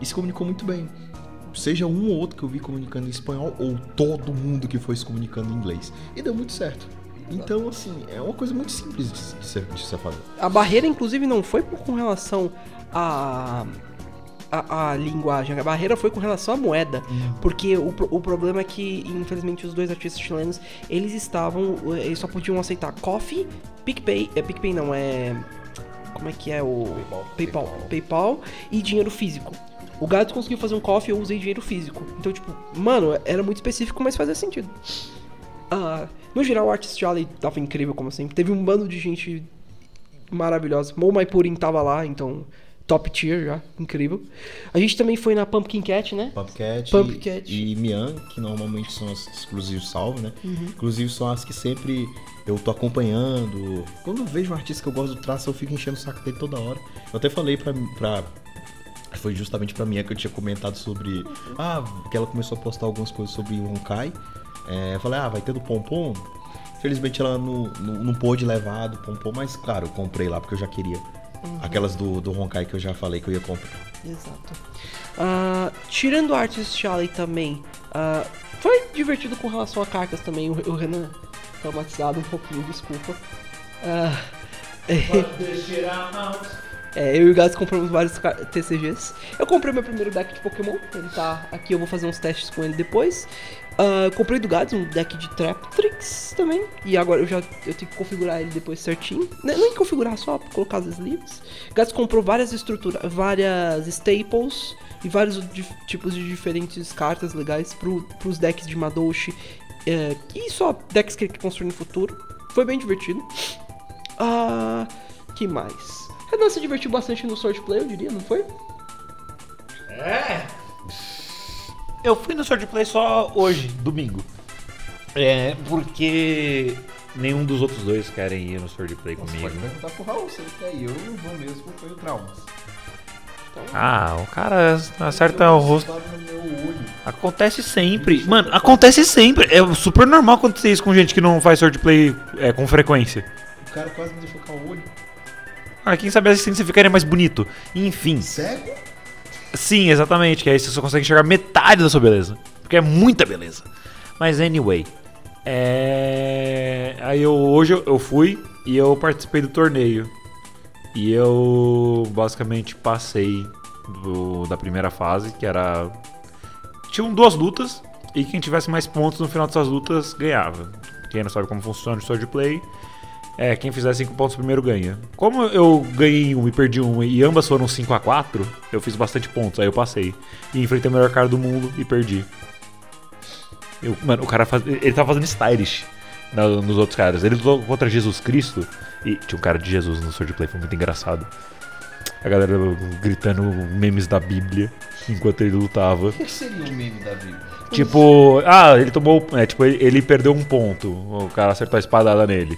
e se comunicou muito bem. Seja um ou outro que eu vi comunicando em espanhol, ou todo mundo que foi se comunicando em inglês. E deu muito certo. Então, assim, é uma coisa muito simples de ser, de ser fazer. A barreira, inclusive, não foi por- com relação a. a, a linguagem. A barreira foi com relação à moeda. Porque o, o problema é que, infelizmente, os dois artistas chilenos, eles estavam. Eles só podiam aceitar Coffee, PicPay. É PicPay não, é. Como é que é o. PayPal. PayPal e dinheiro físico. O Gato conseguiu fazer um coffee, eu usei dinheiro físico. Então, tipo, mano, era muito específico, mas fazia sentido. Ah, no geral, o Artist Alley tava incrível, como sempre. Teve um bando de gente maravilhosa. Mo Maipurin tava lá, então top tier já, incrível. A gente também foi na Pumpkin Cat, né? Pumpcat, Pumpcat. e Mian, que normalmente são as exclusivos salvo, né? Uhum. Inclusive são as que sempre eu tô acompanhando. Quando eu vejo um artista que eu gosto do traço, eu fico enchendo o saco dele toda hora. Eu até falei pra. pra foi justamente pra Mian que eu tinha comentado sobre. Ah, que ela começou a postar algumas coisas sobre Honkai. É, eu falei, ah, vai ter do Pompom. Infelizmente ela não, não, não pôde levar do Pompom, mas claro, eu comprei lá porque eu já queria. Uhum. Aquelas do, do Honkai que eu já falei que eu ia comprar. Exato. Ah, tirando o Artist Alley também, ah, foi divertido com relação a cartas também. O, o Renan traumatizado um pouquinho, desculpa. Ah, é, eu e o Gás compramos vários TCGs. Eu comprei meu primeiro deck de Pokémon, ele tá aqui, eu vou fazer uns testes com ele depois. Ah, comprei do Gads um deck de Traptrix também. E agora eu já eu tenho que configurar ele depois certinho. Não, não em configurar, só colocar as sleeves. Gads comprou várias estruturas, várias staples e vários tipos de diferentes cartas legais pro, pros decks de Madoshi. é, e só decks que ele construir no futuro. Foi bem divertido. Ah, que mais? Renan se divertiu bastante no Swordplay, eu diria, não foi? Eu fui no Swordplay só hoje, domingo. É, porque nenhum dos outros dois querem ir no Swordplay comigo. perguntar pro Raul se ele quer ir. Eu não vou mesmo porque eu tenho traumas. Ah, o cara acerta o rosto. Acontece sempre. Mano, acontece sempre. É super normal acontecer isso com gente que não faz Swordplay é, com frequência. O cara quase me deixou ficar o olho. Ah, quem sabe assim você ficaria mais bonito. Enfim. Sério? Sim, exatamente. Que aí você só consegue enxergar metade da sua beleza. Porque é muita beleza. Mas anyway. É... Aí eu, hoje eu- fui e eu participei do torneio. E eu basicamente passei do- da primeira fase, que era. Tinham duas lutas. E quem tivesse mais pontos no final dessas lutas ganhava. Quem não sabe como funciona o Swordplay, é, quem fizer 5 pontos primeiro ganha. Como eu ganhei um e perdi um e ambas foram 5 a 4 eu fiz bastante pontos, aí eu passei. E enfrentei o melhor cara do mundo e perdi. Eu- mano, o cara faz, ele tava fazendo stylish na- nos outros caras. Ele lutou contra Jesus Cristo e tinha um cara de Jesus no Swordplay, foi muito engraçado. A galera gritando memes da Bíblia enquanto ele lutava. O que seria o meme da Bíblia? Tipo, ah, ele tomou. É, tipo, ele, ele perdeu um ponto. O cara acertou a espadada nele.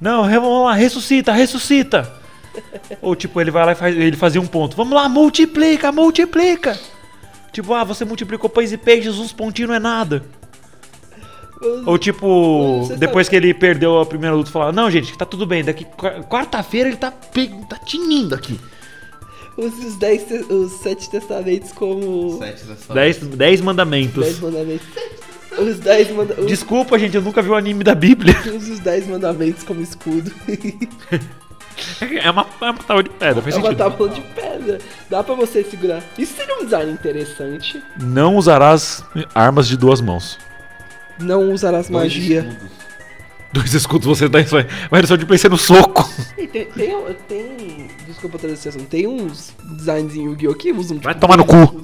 Não, vamos lá, ressuscita, ressuscita! Ou tipo, ele vai lá e faz, ele fazia um ponto. Vamos lá, multiplica, multiplica! Tipo, ah, você multiplicou pães e peixes, uns pontinhos não é nada. Ou tipo, depois que ele perdeu a primeira luta, falar, não, gente, tá tudo bem, daqui qua- quarta-feira ele tá, pe- tá tinindo aqui. Os, os, dez, os sete testamentos como. Sete dessa Dez, dez mandamentos. Dez mandamentos. Os dez mandamentos. Desculpa, gente, eu nunca vi o anime da Bíblia. Os dez mandamentos como escudo. É uma, é uma tábua de pedra, faz é uma sentido. tábua de pedra. Dá pra você segurar. Isso seria um design interessante. Não usarás armas de duas mãos. Não usarás magia. Dois escudos você dá vai, vai só de pensar no soco. E tem, tem, tem- Desculpa a tradução. Tem uns designs em Yu-Gi-Oh! que usam. Vai tipo, tomar no cu.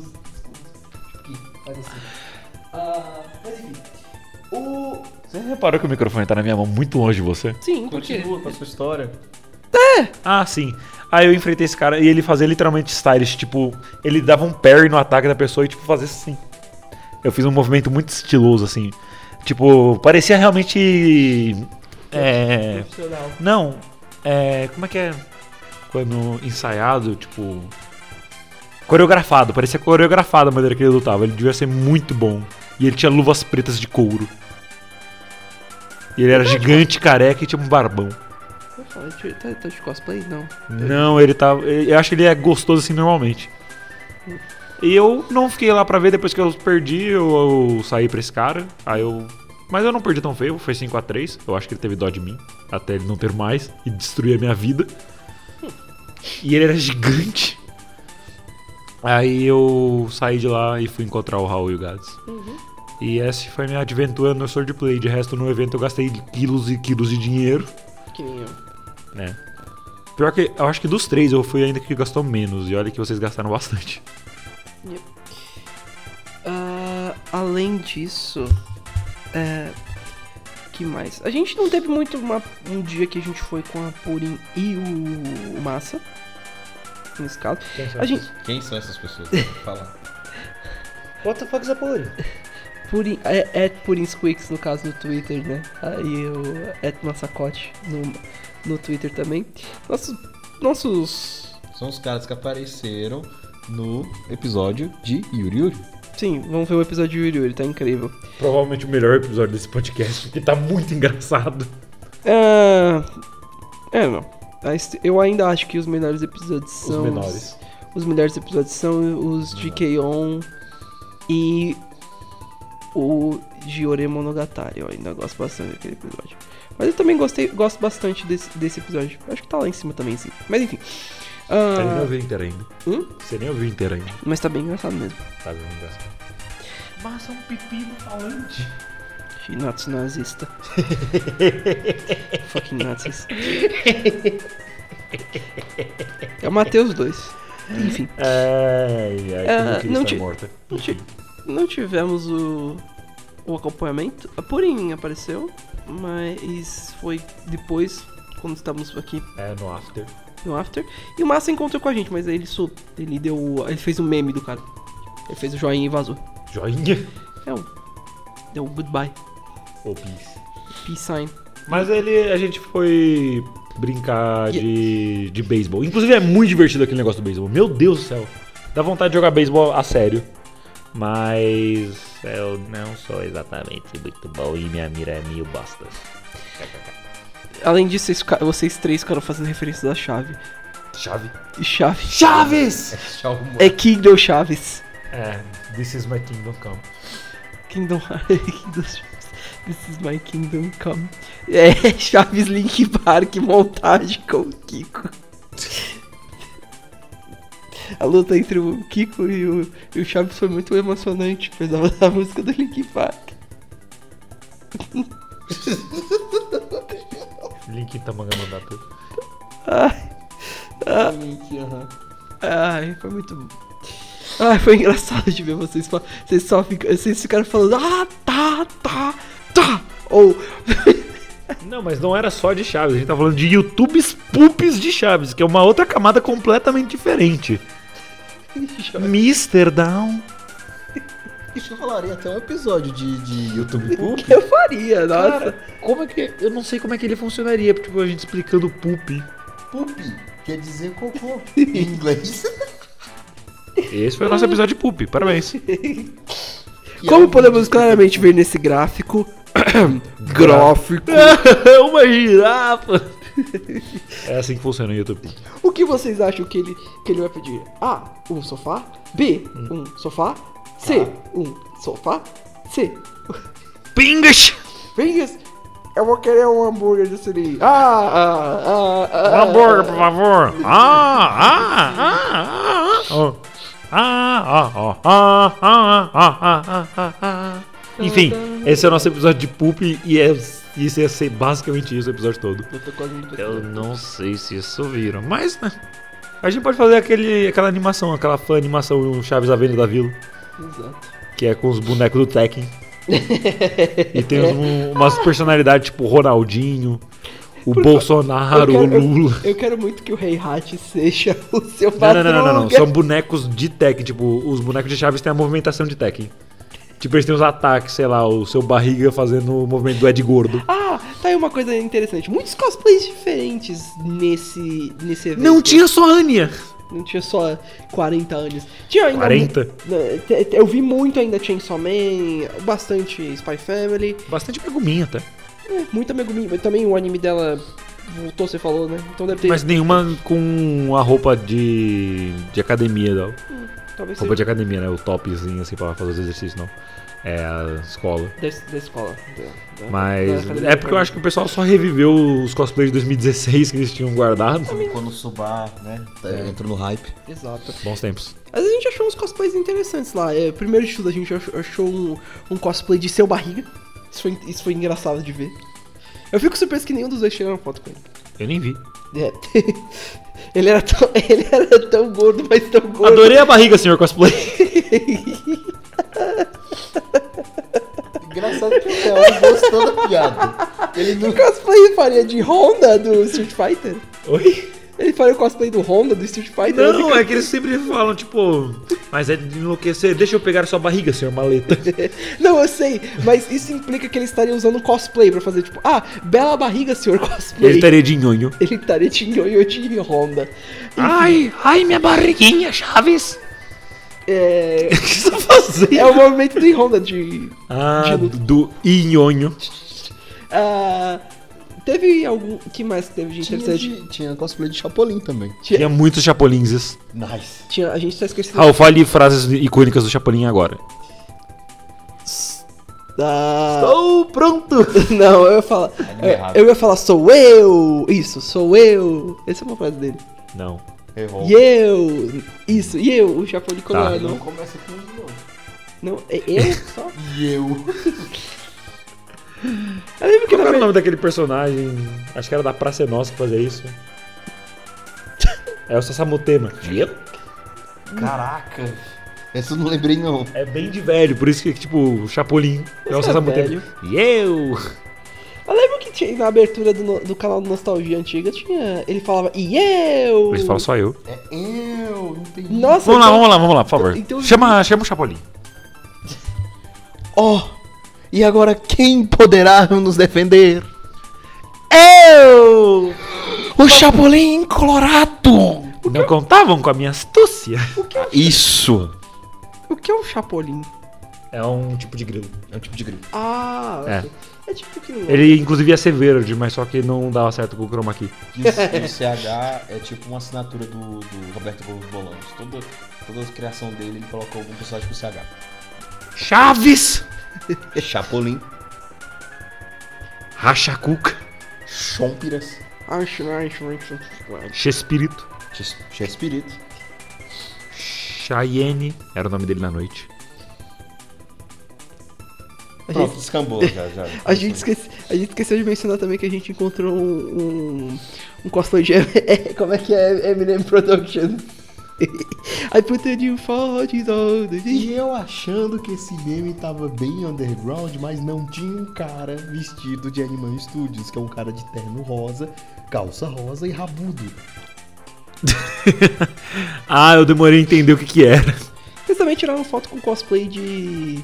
Você reparou que o microfone tá na minha mão muito longe de você? Sim, porque. Continua com a sua história. Ah, sim. Aí eu enfrentei esse cara e ele fazia literalmente stylish, tipo, ele dava um parry no ataque da pessoa e tipo fazia assim. Eu fiz um movimento muito estiloso assim. Tipo, parecia realmente é, não, é, como é que é quando ensaiado, tipo coreografado, parecia coreografado a maneira que ele lutava. Ele devia ser muito bom. E ele tinha luvas pretas de couro. E ele era gigante, careca e tinha um barbão. Tá, tá de cosplay? Não. Não, ele tá. Eu acho que ele é gostoso assim normalmente. E eu não fiquei lá pra ver depois que eu perdi, eu, eu saí pra esse cara. Aí eu. Mas eu não perdi tão feio, foi 5x3. Eu acho que ele teve dó de mim, até ele não ter mais e destruir a minha vida. E ele era gigante. Aí eu saí de lá e fui encontrar o Raul e o Gads. Uhum. E essa foi minha aventura no Swordplay. De resto, no evento eu gastei quilos e quilos de dinheiro, Que nem eu. né? Pior que, eu acho que dos três eu fui ainda que gastou menos. E olha que vocês gastaram bastante. Ah, além disso, é, que mais? A gente não teve muito uma- um dia que a gente foi com a Purim e o, o Massa. Nesse caso. A gente, Quem são essas pessoas? Fala. What the fuck is a Purim? Purim, é, é Purim Squeaks no caso no Twitter, né? Aí o é Massacote no, no Twitter também. Nossos. Nossos. São os caras que apareceram no episódio de Yuri Yuri. Sim, vamos ver o episódio de Yuri Yuri, tá incrível. Provavelmente o melhor episódio desse podcast, porque tá muito engraçado. Ah, é, não. Mas Eu ainda acho que os melhores episódios Os são. menores. Os melhores episódios são os de Keion e o de Ore Monogatari. Eu ainda gosto bastante daquele episódio. Mas eu também gostei, gosto bastante desse, desse episódio. Acho que tá lá em cima também, sim. Mas enfim. Você nem Ah, ouviu inteiro ainda. Hum? Você nem ouviu inteiro ainda. mas tá bem engraçado mesmo. Tá bem engraçado. Mas é um pepino falante. Shinatsu nazista. Fucking nazis. É o Matheus 2. Enfim. Ai, ai, eu queria não te- morta. Não, ti- não tivemos o, o acompanhamento. A Purim apareceu, mas foi depois, quando estávamos aqui É, no after. no After. E o Massa encontrou com a gente, mas aí ele, ele deu. o- Ele fez um meme do cara. Ele fez o joinha e vazou. Joinha. É o. Deu o goodbye. Ô, peace. Peace sign. Mas ele, a gente foi brincar de, de beisebol. Inclusive é muito divertido aquele negócio do beisebol. Meu Deus do céu. Dá vontade de jogar beisebol a sério. Mas eu não sou exatamente muito bom e minha mira é meio bosta. Além disso, vocês, três ficaram fazendo referência da chave. Chave? Chave. Chaves! Tchau, É Kingdom Chaves. É, this is my kingdom come. Kingdom Kingdom Chaves. This is my kingdom come. É, Chaves Link Park, montagem com o Kiko. A luta entre o Kiko e o, e o Chaves foi muito emocionante, precisava da música do Link Park. Link Tamanga Mandato. Ai, ai, foi muito. Ai, foi engraçado de ver vocês. fa- Vocês só ficam, vocês ficaram falando, ah, tá, tá, tá. Ou. Não, mas não era só de Chaves, a gente tá falando de YouTubes poops de Chaves, que é uma outra camada completamente diferente. Mr. Down. Isso eu falaria até um episódio de, de YouTube Poop. Eu faria, nossa. Cara, como é que. Eu não sei como é que ele funcionaria, tipo, a gente explicando poop. Poop quer dizer cocô em inglês. Esse foi o nosso episódio de poop, parabéns. Como podemos claramente ver nesse gráfico. gráfico. uma girafa! É assim que funciona o YouTube. O que vocês acham que ele, que ele vai pedir? A. Um sofá. B. Um sofá. C. Um sofá. C. Pingas! Fingers. Eu vou querer um hambúrguer de siri. Ah, ah, ah, ah. Um hambúrguer, por favor! Ah, ah, ah, ah, ah. Ah, ah, ah, ah, ah, ah, ah, ah, ah, ah. Enfim, esse é o nosso episódio de poop e é, isso ia ser basicamente isso o episódio todo. Eu tô quase pra Eu não sei se isso viram, mas né, a gente pode fazer aquele, aquela animação, aquela fã animação Chaves Avenida da Vila, Exato. que é com os bonecos do Tekken. e tem um- umas personalidades tipo Ronaldinho, o Bolsonaro, eu, o quero, Lula. eu, eu quero muito que o Rei Hat seja o seu Não, não, não, não, não. São bonecos de Tekken. Tipo, os bonecos de Chaves têm a movimentação de Tekken. Tipo, eles têm os ataques, sei lá, o seu barriga fazendo o movimento do Ed Gordo. Ah, tá aí uma coisa interessante. Muitos cosplays diferentes nesse, nesse evento. Não tinha só Anya. Não tinha só 40 anos. Tinha ainda. 40? mu- né, Eu vi muito ainda Chainsaw Man, bastante Spy Family, Bastante Meguminha até. é, muita Megumi. mas Também o anime dela voltou, você falou, né? Então deve ter. Mas nenhuma com a roupa de, de academia, não. Talvez Roupa de academia, né? O topzinho assim pra fazer os exercícios, não. É a escola. da, da escola. da- da- Mas é porque eu acho que o pessoal só reviveu os cosplays de 2016 que eles tinham guardado. Quando o Subar, né, tá- entrou no hype. Exato. Bons tempos. Vezes a gente achou uns cosplays interessantes lá. É, primeiro de tudo, a gente ach- achou um, um cosplay de seu barriga. Isso foi, isso foi engraçado de ver. Eu fico surpreso que nenhum dos dois tiraram foto com ele. Eu nem vi. É. ele, era tão, ele era tão gordo, mas tão gordo. Adorei a barriga, senhor cosplay. Engraçado que o Theo gostou da piada. Ele Que não... cosplay ele faria de Honda do Street Fighter? Oi? Ele faria o cosplay do Honda do Street Fighter? Não, é que eles sempre falam, tipo, mas é de enlouquecer. Deixa eu pegar sua barriga, senhor maleta. Não, eu sei, mas isso implica que ele estaria usando cosplay pra fazer, tipo, ah, bela barriga, senhor cosplay. Ele estaria de nhonho. Ele estaria de nhonho de Honda. Ai, ai, minha barriguinha, Chaves. É. O que você tá fazendo? É o movimento do Honda de. Ah, de do inhonho. Ah, teve algum. que mais que teve de Tinha, interessante? de- tinha cosplay de Chapolin também. Tinha muitos chapolinses. Nice. Tinha, a gente tá esquecendo. Raul, fale frases icônicas do Chapolin agora. da. Estou pronto. Não, eu ia falar. Anime errado. Eu ia falar, sou eu! Isso, sou eu! Essa é uma frase dele. Não. Errou. E eu! Isso, e eu, o Chapolin Colorado. Não Não, começa com os não. não, é eu só. E eu. Eu lembro que Qual era o nome daquele personagem? Acho que era da Praça é Nossa que fazia isso. É o Sassamutema. Caraca. Essa eu não lembrei não. É bem de velho, por isso que, tipo, o Chapolin é o é Sassamutema. E eu? Eu lembro que tinha, na abertura do, no- do canal do Nostalgia Antiga, tinha. Ele falava, e eu! Ele fala só eu. É eu, entendi. Nossa, Vamos lá, então- vamos lá, vamos lá, por favor. Então- Chama, chama o Chapolin. Ó, e agora quem poderá nos defender? Eu! O Chapolin Colorado! Não contavam com a minha astúcia. Isso! O que é um Chapolin? É um tipo de grilo. É um tipo de grito. Ah, É. ok. é tipo que não. Ele, inclusive, ia ser verde, mas só que não dava certo com o chroma key. E o, e o CH é tipo uma assinatura do, do Roberto Gomes Bolanos. Toda, toda a criação dele, ele colocou algum personagem com CH. Chaves! Chapolin, Rachacuca. Chompiras. Chespirito. Chespirito. Cheyenne. Era o nome dele na noite. A Pronto, gente, descambou já, já. a, gente esquece, a gente esqueceu de mencionar também que a gente encontrou um, um, um cosplay de. Como é que é Eminem Productions? I put a new forties on the E eu achando que esse meme tava bem underground, mas não tinha um cara vestido de Animal Studios, que é um cara de terno rosa, calça rosa e rabudo. ah, eu demorei a entender o que que era. Vocês também tiraram foto com cosplay de.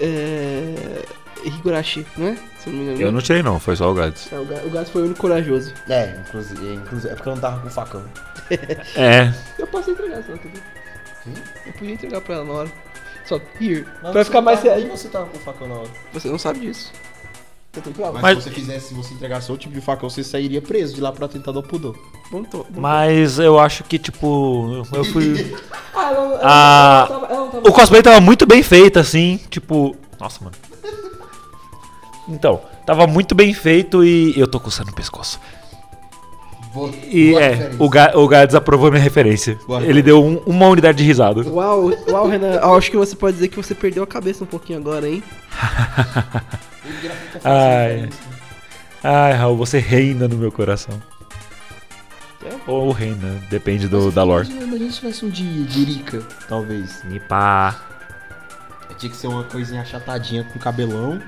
É. Higurashi, é? Eu não me engano. Eu não tirei não, foi só o Gads. É, o Ga- o Gato foi o único corajoso. É, inclusive, é, inclusive- é porque eu não tava com facão. É. Eu posso entregar essa também. Eu podia entregar pra ela na hora. Só, here. Mas pra ficar mais sério. Você tava com facão na hora. Você não sabe disso. Eu tô claro. Mas, Mas- se você fizesse, se você entregasse outro tipo de facão, você sairia preso de lá pro atentado ao pudor. Vamos- Mas eu acho que, tipo, eu fui. Ah, ela, ela, Ah, ela, tava, ela não tava. O cosplay tava muito bem feito, assim, tipo. Nossa, mano. Então, tava muito bem feito e eu tô coçando o pescoço. Boa, E boa é, o, Ga, o Gads aprovou minha referência. Boa Ele deu um- uma unidade de risada. Uau, uau, Renan. eu Acho que você pode dizer que você perdeu a cabeça um pouquinho agora, hein? O gráfico fácil de Ai. referência. Ai, Raul, você reina no meu coração. É? Ou reina, depende do, da lore. Imagina, se tivesse um de, de Erika, talvez. Nipa. Tinha que ser uma coisinha achatadinha com cabelão.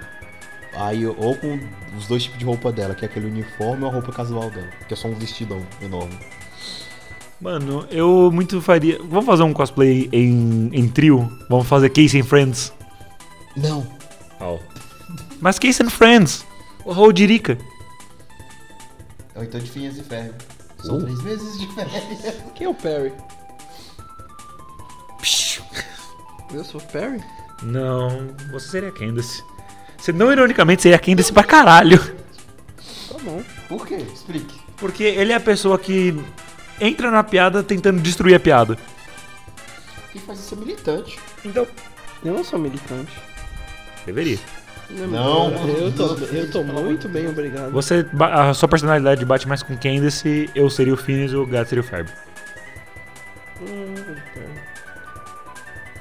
Aí, ou com os dois tipos de roupa dela, que é aquele uniforme ou a roupa casual dela. Que é só um vestidão enorme. Mano, eu muito faria. Vamos fazer um cosplay em, em trio? Vamos fazer Case and Friends? Não. Mas Case and Friends! O Raul Dirica. Ou então de Finhas e Ferro. São Uh. três meses de férias. Quem é o Perry? Eu sou o Perry? Não, você seria Candace. Você não ironicamente seria Candace pra caralho. Tá bom. Por quê? Explique. Porque ele é a pessoa que entra na piada tentando destruir a piada. Quem faz isso é militante. Então, Eu não sou militante. deveria. Não. Eu tô, eu tô muito bem, obrigado. Você, a sua personalidade bate mais com Candace, eu seria o Phineas e o Gato seria o Ferb. Hum,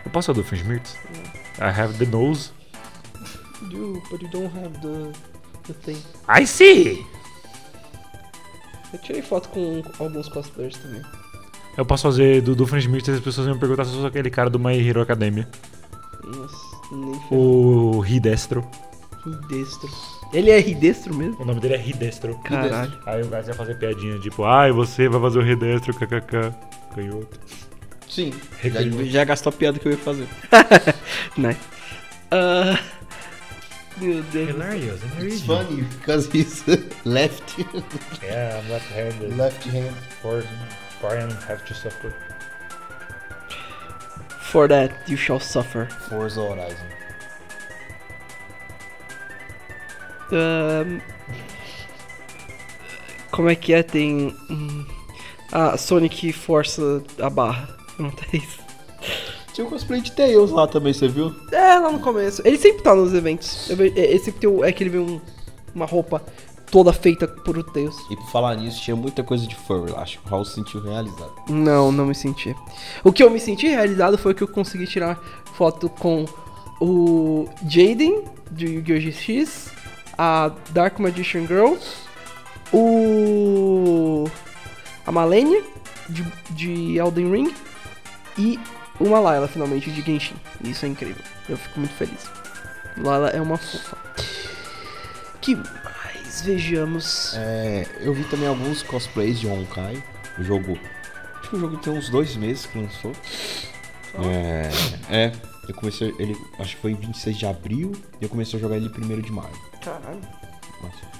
Eu posso do Fringe I have the nose. You, but you don't have the, the thing. I see! Eu tirei foto com alguns cosplayers também. Eu posso fazer do, do Fringe e as pessoas iam me perguntar se eu sou aquele cara do My Hero Academia. Nossa, nem ferrando. O Ridestro. Ridestro. Ele é ridestro mesmo? O nome dele é Ridestro. Caralho. Aí o gato ia fazer piadinha tipo, ai, você vai fazer o Ridestro, kkk. Canhoto. Sim. Já, já gastou a piada que eu ia fazer. Né? Ah, meu Deus. Hilarious, It's funny because he's left. Yeah, I'm left-handed. left hand. For, for I have to suffer. For that you shall suffer. Forza Horizon. Ahn, um, como é que é? Tem. hum, a Sonic força a ah, barra. Pronto, é isso. Tinha um cosplay de Tails lá também, você viu? É, lá no começo. Ele sempre tá nos eventos. Eu ve- é, Ele sempre tem o- é que ele vê um- uma roupa toda feita por o Tails. E por falar nisso, tinha muita coisa de furry lá. Acho que o Raul se sentiu realizado. Não, não me senti. O que eu me senti realizado foi que eu consegui tirar foto com o Jaden, de Yu-Gi-Oh! GX, a Dark Magician Girl, o. a Malenia, de, de Elden Ring, e uma Layla, finalmente, de Genshin. Isso é incrível. Eu fico muito feliz. Layla é uma fofa. Que mais? Vejamos. É, eu vi também alguns cosplays de Honkai. O jogo. Acho que o jogo tem uns dois meses que lançou. É, é, eu comecei. Ele. Acho que foi em 26 de abril e eu comecei a jogar ele em 1 de maio. Caralho. Nossa.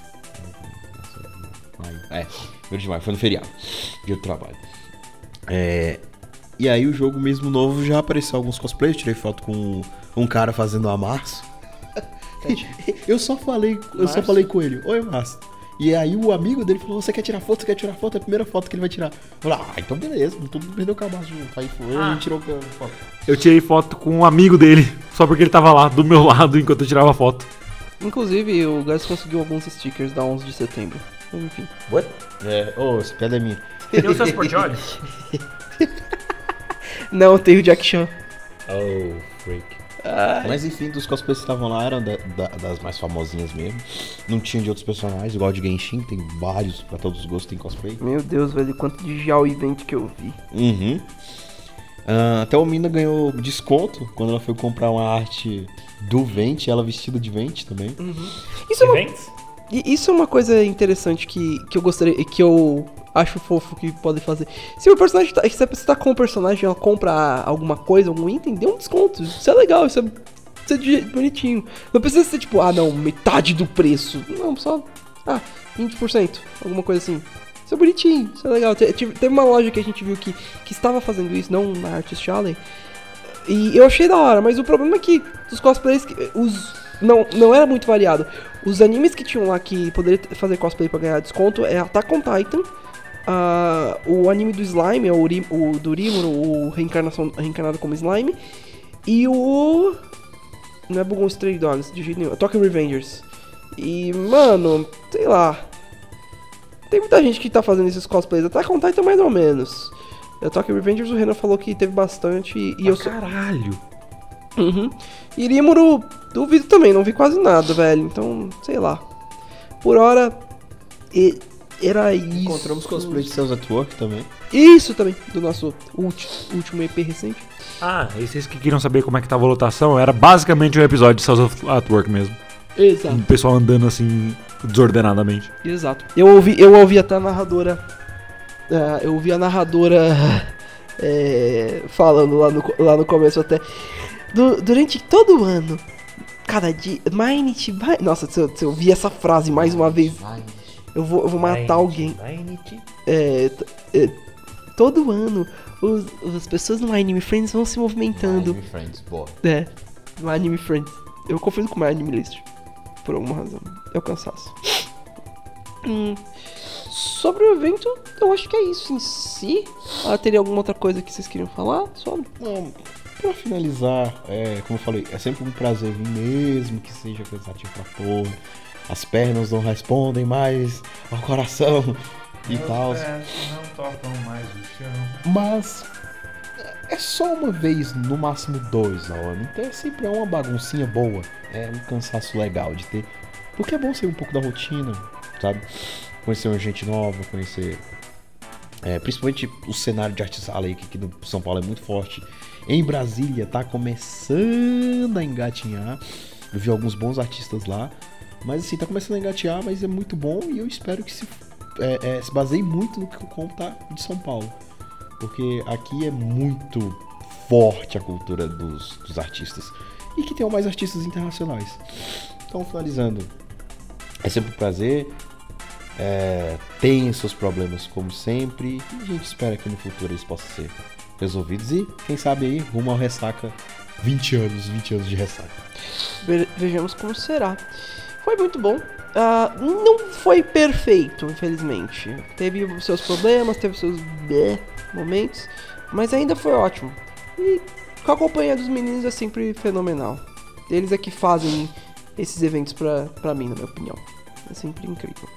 Maio. É, 1 de maio, foi no feriado. Dia do trabalho. É. E aí o jogo mesmo novo já apareceu alguns cosplays, eu tirei foto com um cara fazendo a Março. eu só falei, eu só falei com ele, oi Márcio. E aí o amigo dele falou, você quer tirar foto? Você quer tirar foto? É a primeira foto que ele vai tirar. Eu falei, ah, então beleza, todo mundo perdeu o cabaço junto. Aí foi, a gente tirou a foto. Eu tirei foto com um amigo dele, só porque ele tava lá do meu lado enquanto eu tirava foto. Inclusive, o Gus conseguiu alguns stickers da 11 de setembro. Enfim. What? É, ô, essa piada é minha. Deu seus portioles? Não, tem o Jack Chan. Oh, freak. Mas enfim, dos cosplays que estavam lá eram da- da- das mais famosinhas mesmo. Não tinha de outros personagens, igual de Genshin, tem vários, pra todos os gostos tem cosplay. Meu Deus, velho, quanto de Jao evento que eu vi. Uhum. Ah, até o Mina ganhou desconto quando ela foi comprar uma arte do Vente, ela vestida de Vente também. Isso é uma, Events? E isso é uma coisa interessante que, que eu gostaria, que eu acho fofo que podem fazer. Se o personagem tá, se você tá com o personagem, ela compra alguma coisa, algum item, dê um desconto. Isso é legal, isso é, isso é bonitinho. Não precisa ser tipo, ah não, metade do preço. Não, só, ah, 20%, alguma coisa assim. Isso é bonitinho, isso é legal. Teve uma loja que a gente viu que, que estava fazendo isso, não na Artist Alley. E eu achei da hora, mas o problema é que os cosplays, que- os não, não era muito variado. Os animes que tinham lá que poderia fazer cosplay pra ganhar desconto é Attack on Titan, ah, o anime do Slime, é o, o do Rimuro, o reencarnação, reencarnado como Slime, e o... Não é Bugon Stray Dogs, de jeito nenhum, é Tokyo Revengers. E, mano, sei lá... Tem muita gente que tá fazendo esses cosplays, Attack on Titan mais ou menos. A Tokyo Revengers, o Renan falou que teve bastante, e, e eu... Caralho. Uhum. E Rimuru, duvido também, não vi quase nada, velho. Então, sei lá. Por hora, e- era isso. Encontramos cosplay de Cells at Work também. Isso também, do nosso ulti- último EP recente. Ah, e vocês que queriam saber como é que tava a lotação, era basicamente um episódio de of at Work mesmo. Exato. O pessoal andando assim, desordenadamente. Exato. Eu ouvi, eu ouvi até a narradora. ah, eu ouvi a narradora é, falando lá no, lá no começo até. Du- durante todo o ano, cada dia. Minit, vai. Nossa, se eu, se eu ouvir essa frase mais uma vez, eu vou, eu vou matar alguém. É, t- é, todo ano, os, as pessoas no My Anime Friends vão se movimentando. Anime Friends, boa. É, My Anime Friends. Eu confundo com My Anime List. Por alguma razão. É o cansaço. Hum, sobre o evento, eu acho que é isso em si. Ah, teria alguma outra coisa que vocês queriam falar? Só Não, pra finalizar, é, como eu falei, é sempre um prazer vir mesmo que seja cansativo pra porra. As pernas não respondem mais ao coração e tal. não tocam mais o chão. Mas é só uma vez, no máximo dois ao ano. Então é sempre uma baguncinha boa. É um cansaço legal de ter. Porque é bom sair um pouco da rotina, sabe? Conhecer uma gente nova, conhecer. é, principalmente o cenário de arte sala aí, que aqui no São Paulo é muito forte. Em Brasília tá começando a engatinhar. Eu vi alguns bons artistas lá. Mas assim, tá começando a engatear, mas é muito bom e eu espero que se, é, é, se baseie muito no que o como tá de São Paulo. Porque aqui é muito forte a cultura dos, dos artistas. E que tenham mais artistas internacionais. Então, finalizando, é sempre um prazer. É, tem seus problemas como sempre. E a gente espera que no futuro eles possam ser resolvidos. E quem sabe aí, rumo ao ressaca 20 anos, 20 anos de ressaca. Ve- Vejamos como será. Foi muito bom. Ah, não foi perfeito, infelizmente. Teve os seus problemas, teve os seus bleh momentos, mas ainda foi ótimo. E com a companhia dos meninos é sempre fenomenal. Eles é que fazem esses eventos pra, pra mim, na minha opinião. É sempre incrível.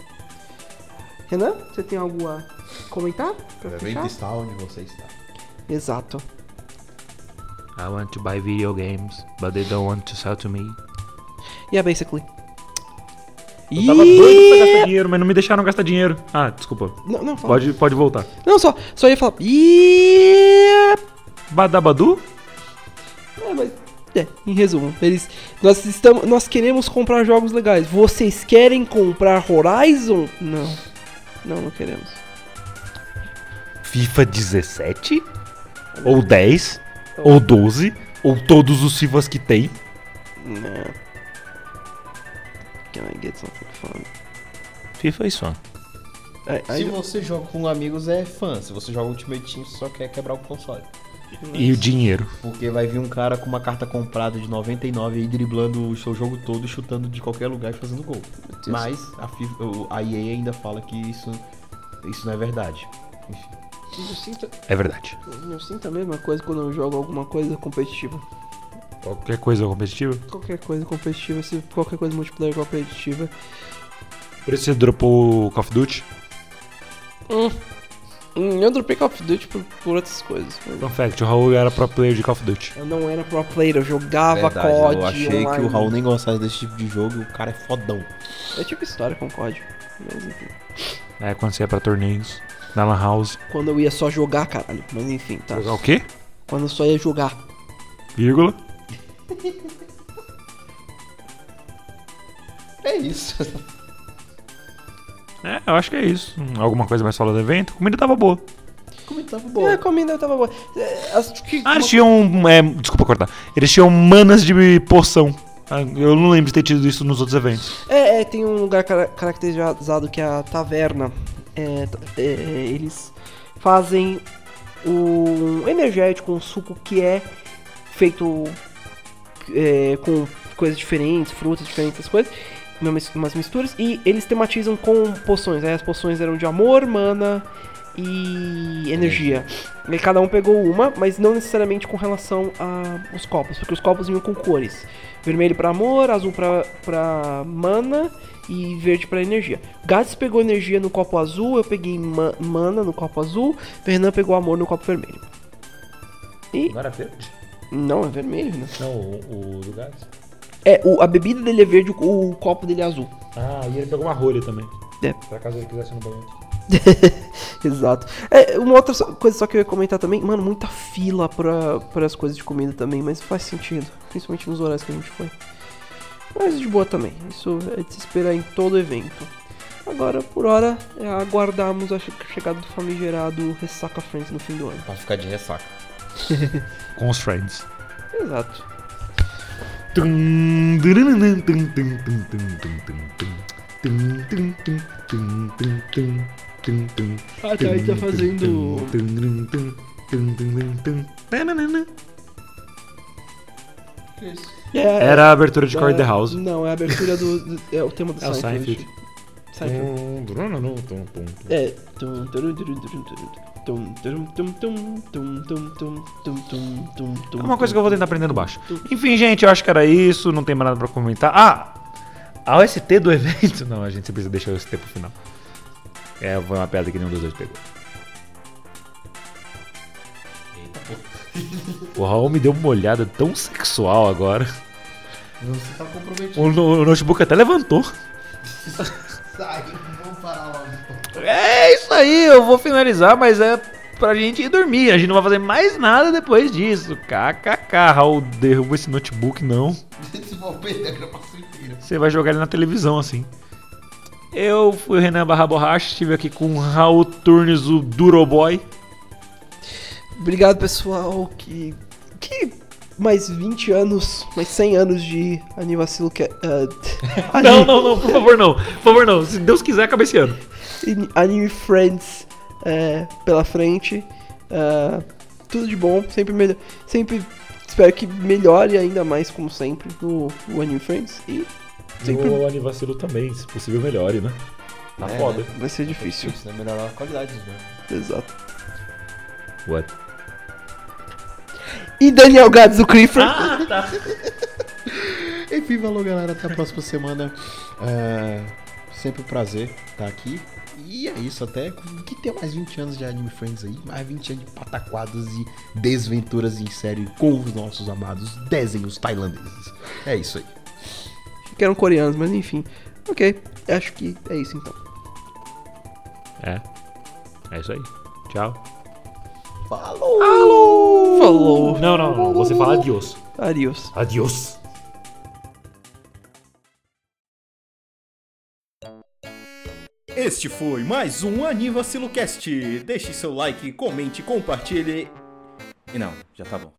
Renan, você tem algo a comentar? Pra fechar? está onde você está. Exato. I want to buy video games, but they don't want to sell to me. Yeah, basically. Eu tava doido pra gastar dinheiro, mas não me deixaram gastar dinheiro. Ah, desculpa. Não, não, fala. Pode, pode voltar. Não, só, só ia falar. Yeah! Badabadu? É, mas. É, em resumo, eles. Nós estamos. Nós queremos comprar jogos legais. Vocês querem comprar Horizon? Não. Não, não queremos. FIFA 17? Ou 10? Ou 12? Ou todos os FIFAs que tem? Não. Can I get something fun? FIFA is fun. I, Se você joga com amigos é fã. Se você joga Ultimate Team, você só quer quebrar o console. E o dinheiro. Porque vai vir um cara com uma carta comprada de 99 aí driblando o seu jogo todo, chutando de qualquer lugar e fazendo gol. Mas a, FIFA, a EA ainda fala que isso, isso não é verdade. Enfim. Eu, sinto, É verdade. eu sinto a mesma coisa quando eu jogo alguma coisa competitiva. Qualquer coisa competitiva. Qualquer coisa competitiva, se qualquer coisa multiplayer competitiva. Por isso você dropou o Call of Duty? Hum, eu dropei Call of Duty por, por outras coisas. mas Fun fact, o Raul era pro player de Call of Duty. Eu não era pro player, eu jogava Verdade, COD. eu achei que online. o Raul nem gostava desse tipo de jogo e o cara é fodão. É tipo história com COD. Mas enfim. É, quando você ia pra torneios, na Lan House. Quando eu ia só jogar, caralho. Mas enfim, tá. Jogar o quê? Quando eu só ia jogar. Vírgula. É isso. É, eu acho que é isso. Alguma coisa mais fala do evento? A comida tava boa. Como tava É, bom. a comida tava boa. É, acho que Ah, eles tinham. É, desculpa cortar. Eles tinham manas de poção. Ah, Eu não lembro de ter tido isso nos outros eventos. É, é, tem um lugar cara- caracterizado que é a taverna. É, é, eles fazem um energético, um suco que é feito é, com coisas diferentes, frutas diferentes, essas coisas, umas misturas, e eles tematizam com poções. As poções eram de amor, mana e energia. E cada um pegou uma, mas não necessariamente com relação aos copos, porque os copos vinham com cores. Vermelho pra amor, azul pra mana e verde pra energia. Gats pegou energia no copo azul, eu peguei ma- mana no copo azul, Fernando pegou amor no copo vermelho. E. Não era verde? Não, é vermelho, né? Não, o, o do gás. É, o- a bebida dele é verde, o, o copo dele é azul. Ah, e ele pegou uma rolha também. É. Pra caso ele quisesse no banheiro. Exato. É, uma outra coisa só que eu ia comentar também, mano, muita fila pra, para as coisas de comida também, mas faz sentido, principalmente nos horários que a gente foi. Mas de boa também, isso é de se esperar em todo evento. Agora, por hora, é aguardarmos a che- chegada do famigerado Ressaca Friends no fim do ano. Pra ficar de ressaca. Com os friends. Exato. Ah, tá, aí tá fazendo- é, Era a abertura de da... The House. Não, é a abertura do. é o tema do é O Seinfeld. É. É uma coisa que eu vou tentar aprender no baixo. Enfim, gente, eu acho que era isso. Não tem mais nada pra comentar. Ah! A OST do evento. Não, a gente precisa deixar o OST pro final. É, foi uma piada que nenhum dos dois pegou. O Raul me deu uma olhada tão sexual agora. Você tá comprometido. O, no- o notebook até levantou. Sai, vamos parar logo. É isso aí, eu vou finalizar, mas é pra gente ir dormir. A gente não vai fazer mais nada depois disso. KKK, Raul, derruba esse notebook, não. Se for perder a gravação inteira. Você vai jogar ele na televisão assim. Eu fui o Renan Barra Borracha, estive aqui com o Raul Turnes, o Duroboy. Obrigado, pessoal. Que. Que. Mais 20 anos, mais 100 anos de Anivacilo que. ah, Não, não, não, por favor, não. Por favor, não. Se Deus quiser, acaba esse ano. Anime- Anime Friends é, pela frente. Ah, tudo de bom, sempre melhor. Sempre espero que melhore ainda mais, como sempre, no, o Anime Friends. E sempre O Anivacilo também, se possível, melhore, né? Tá É, foda. né? vai ser difícil. Isso, né? Melhorar a qualidade dos. Exato. What? E Daniel Gades, o Creeper. Enfim, valeu galera, até a próxima semana. É, sempre um prazer estar aqui. E é isso, até que tem mais 20 anos de Anime Friends aí, mais 20 anos de pataquadas e desventuras em série com os nossos amados desenhos tailandeses. É isso aí. Que eram coreanos, mas enfim. Ok, acho que é isso então. É. É isso aí. Tchau. Falou! Não, não, não. Você fala adiós. Adiós. Adiós. Este foi mais um Anivacilocast. Deixe seu like, comente, compartilhe. E não, já tá bom.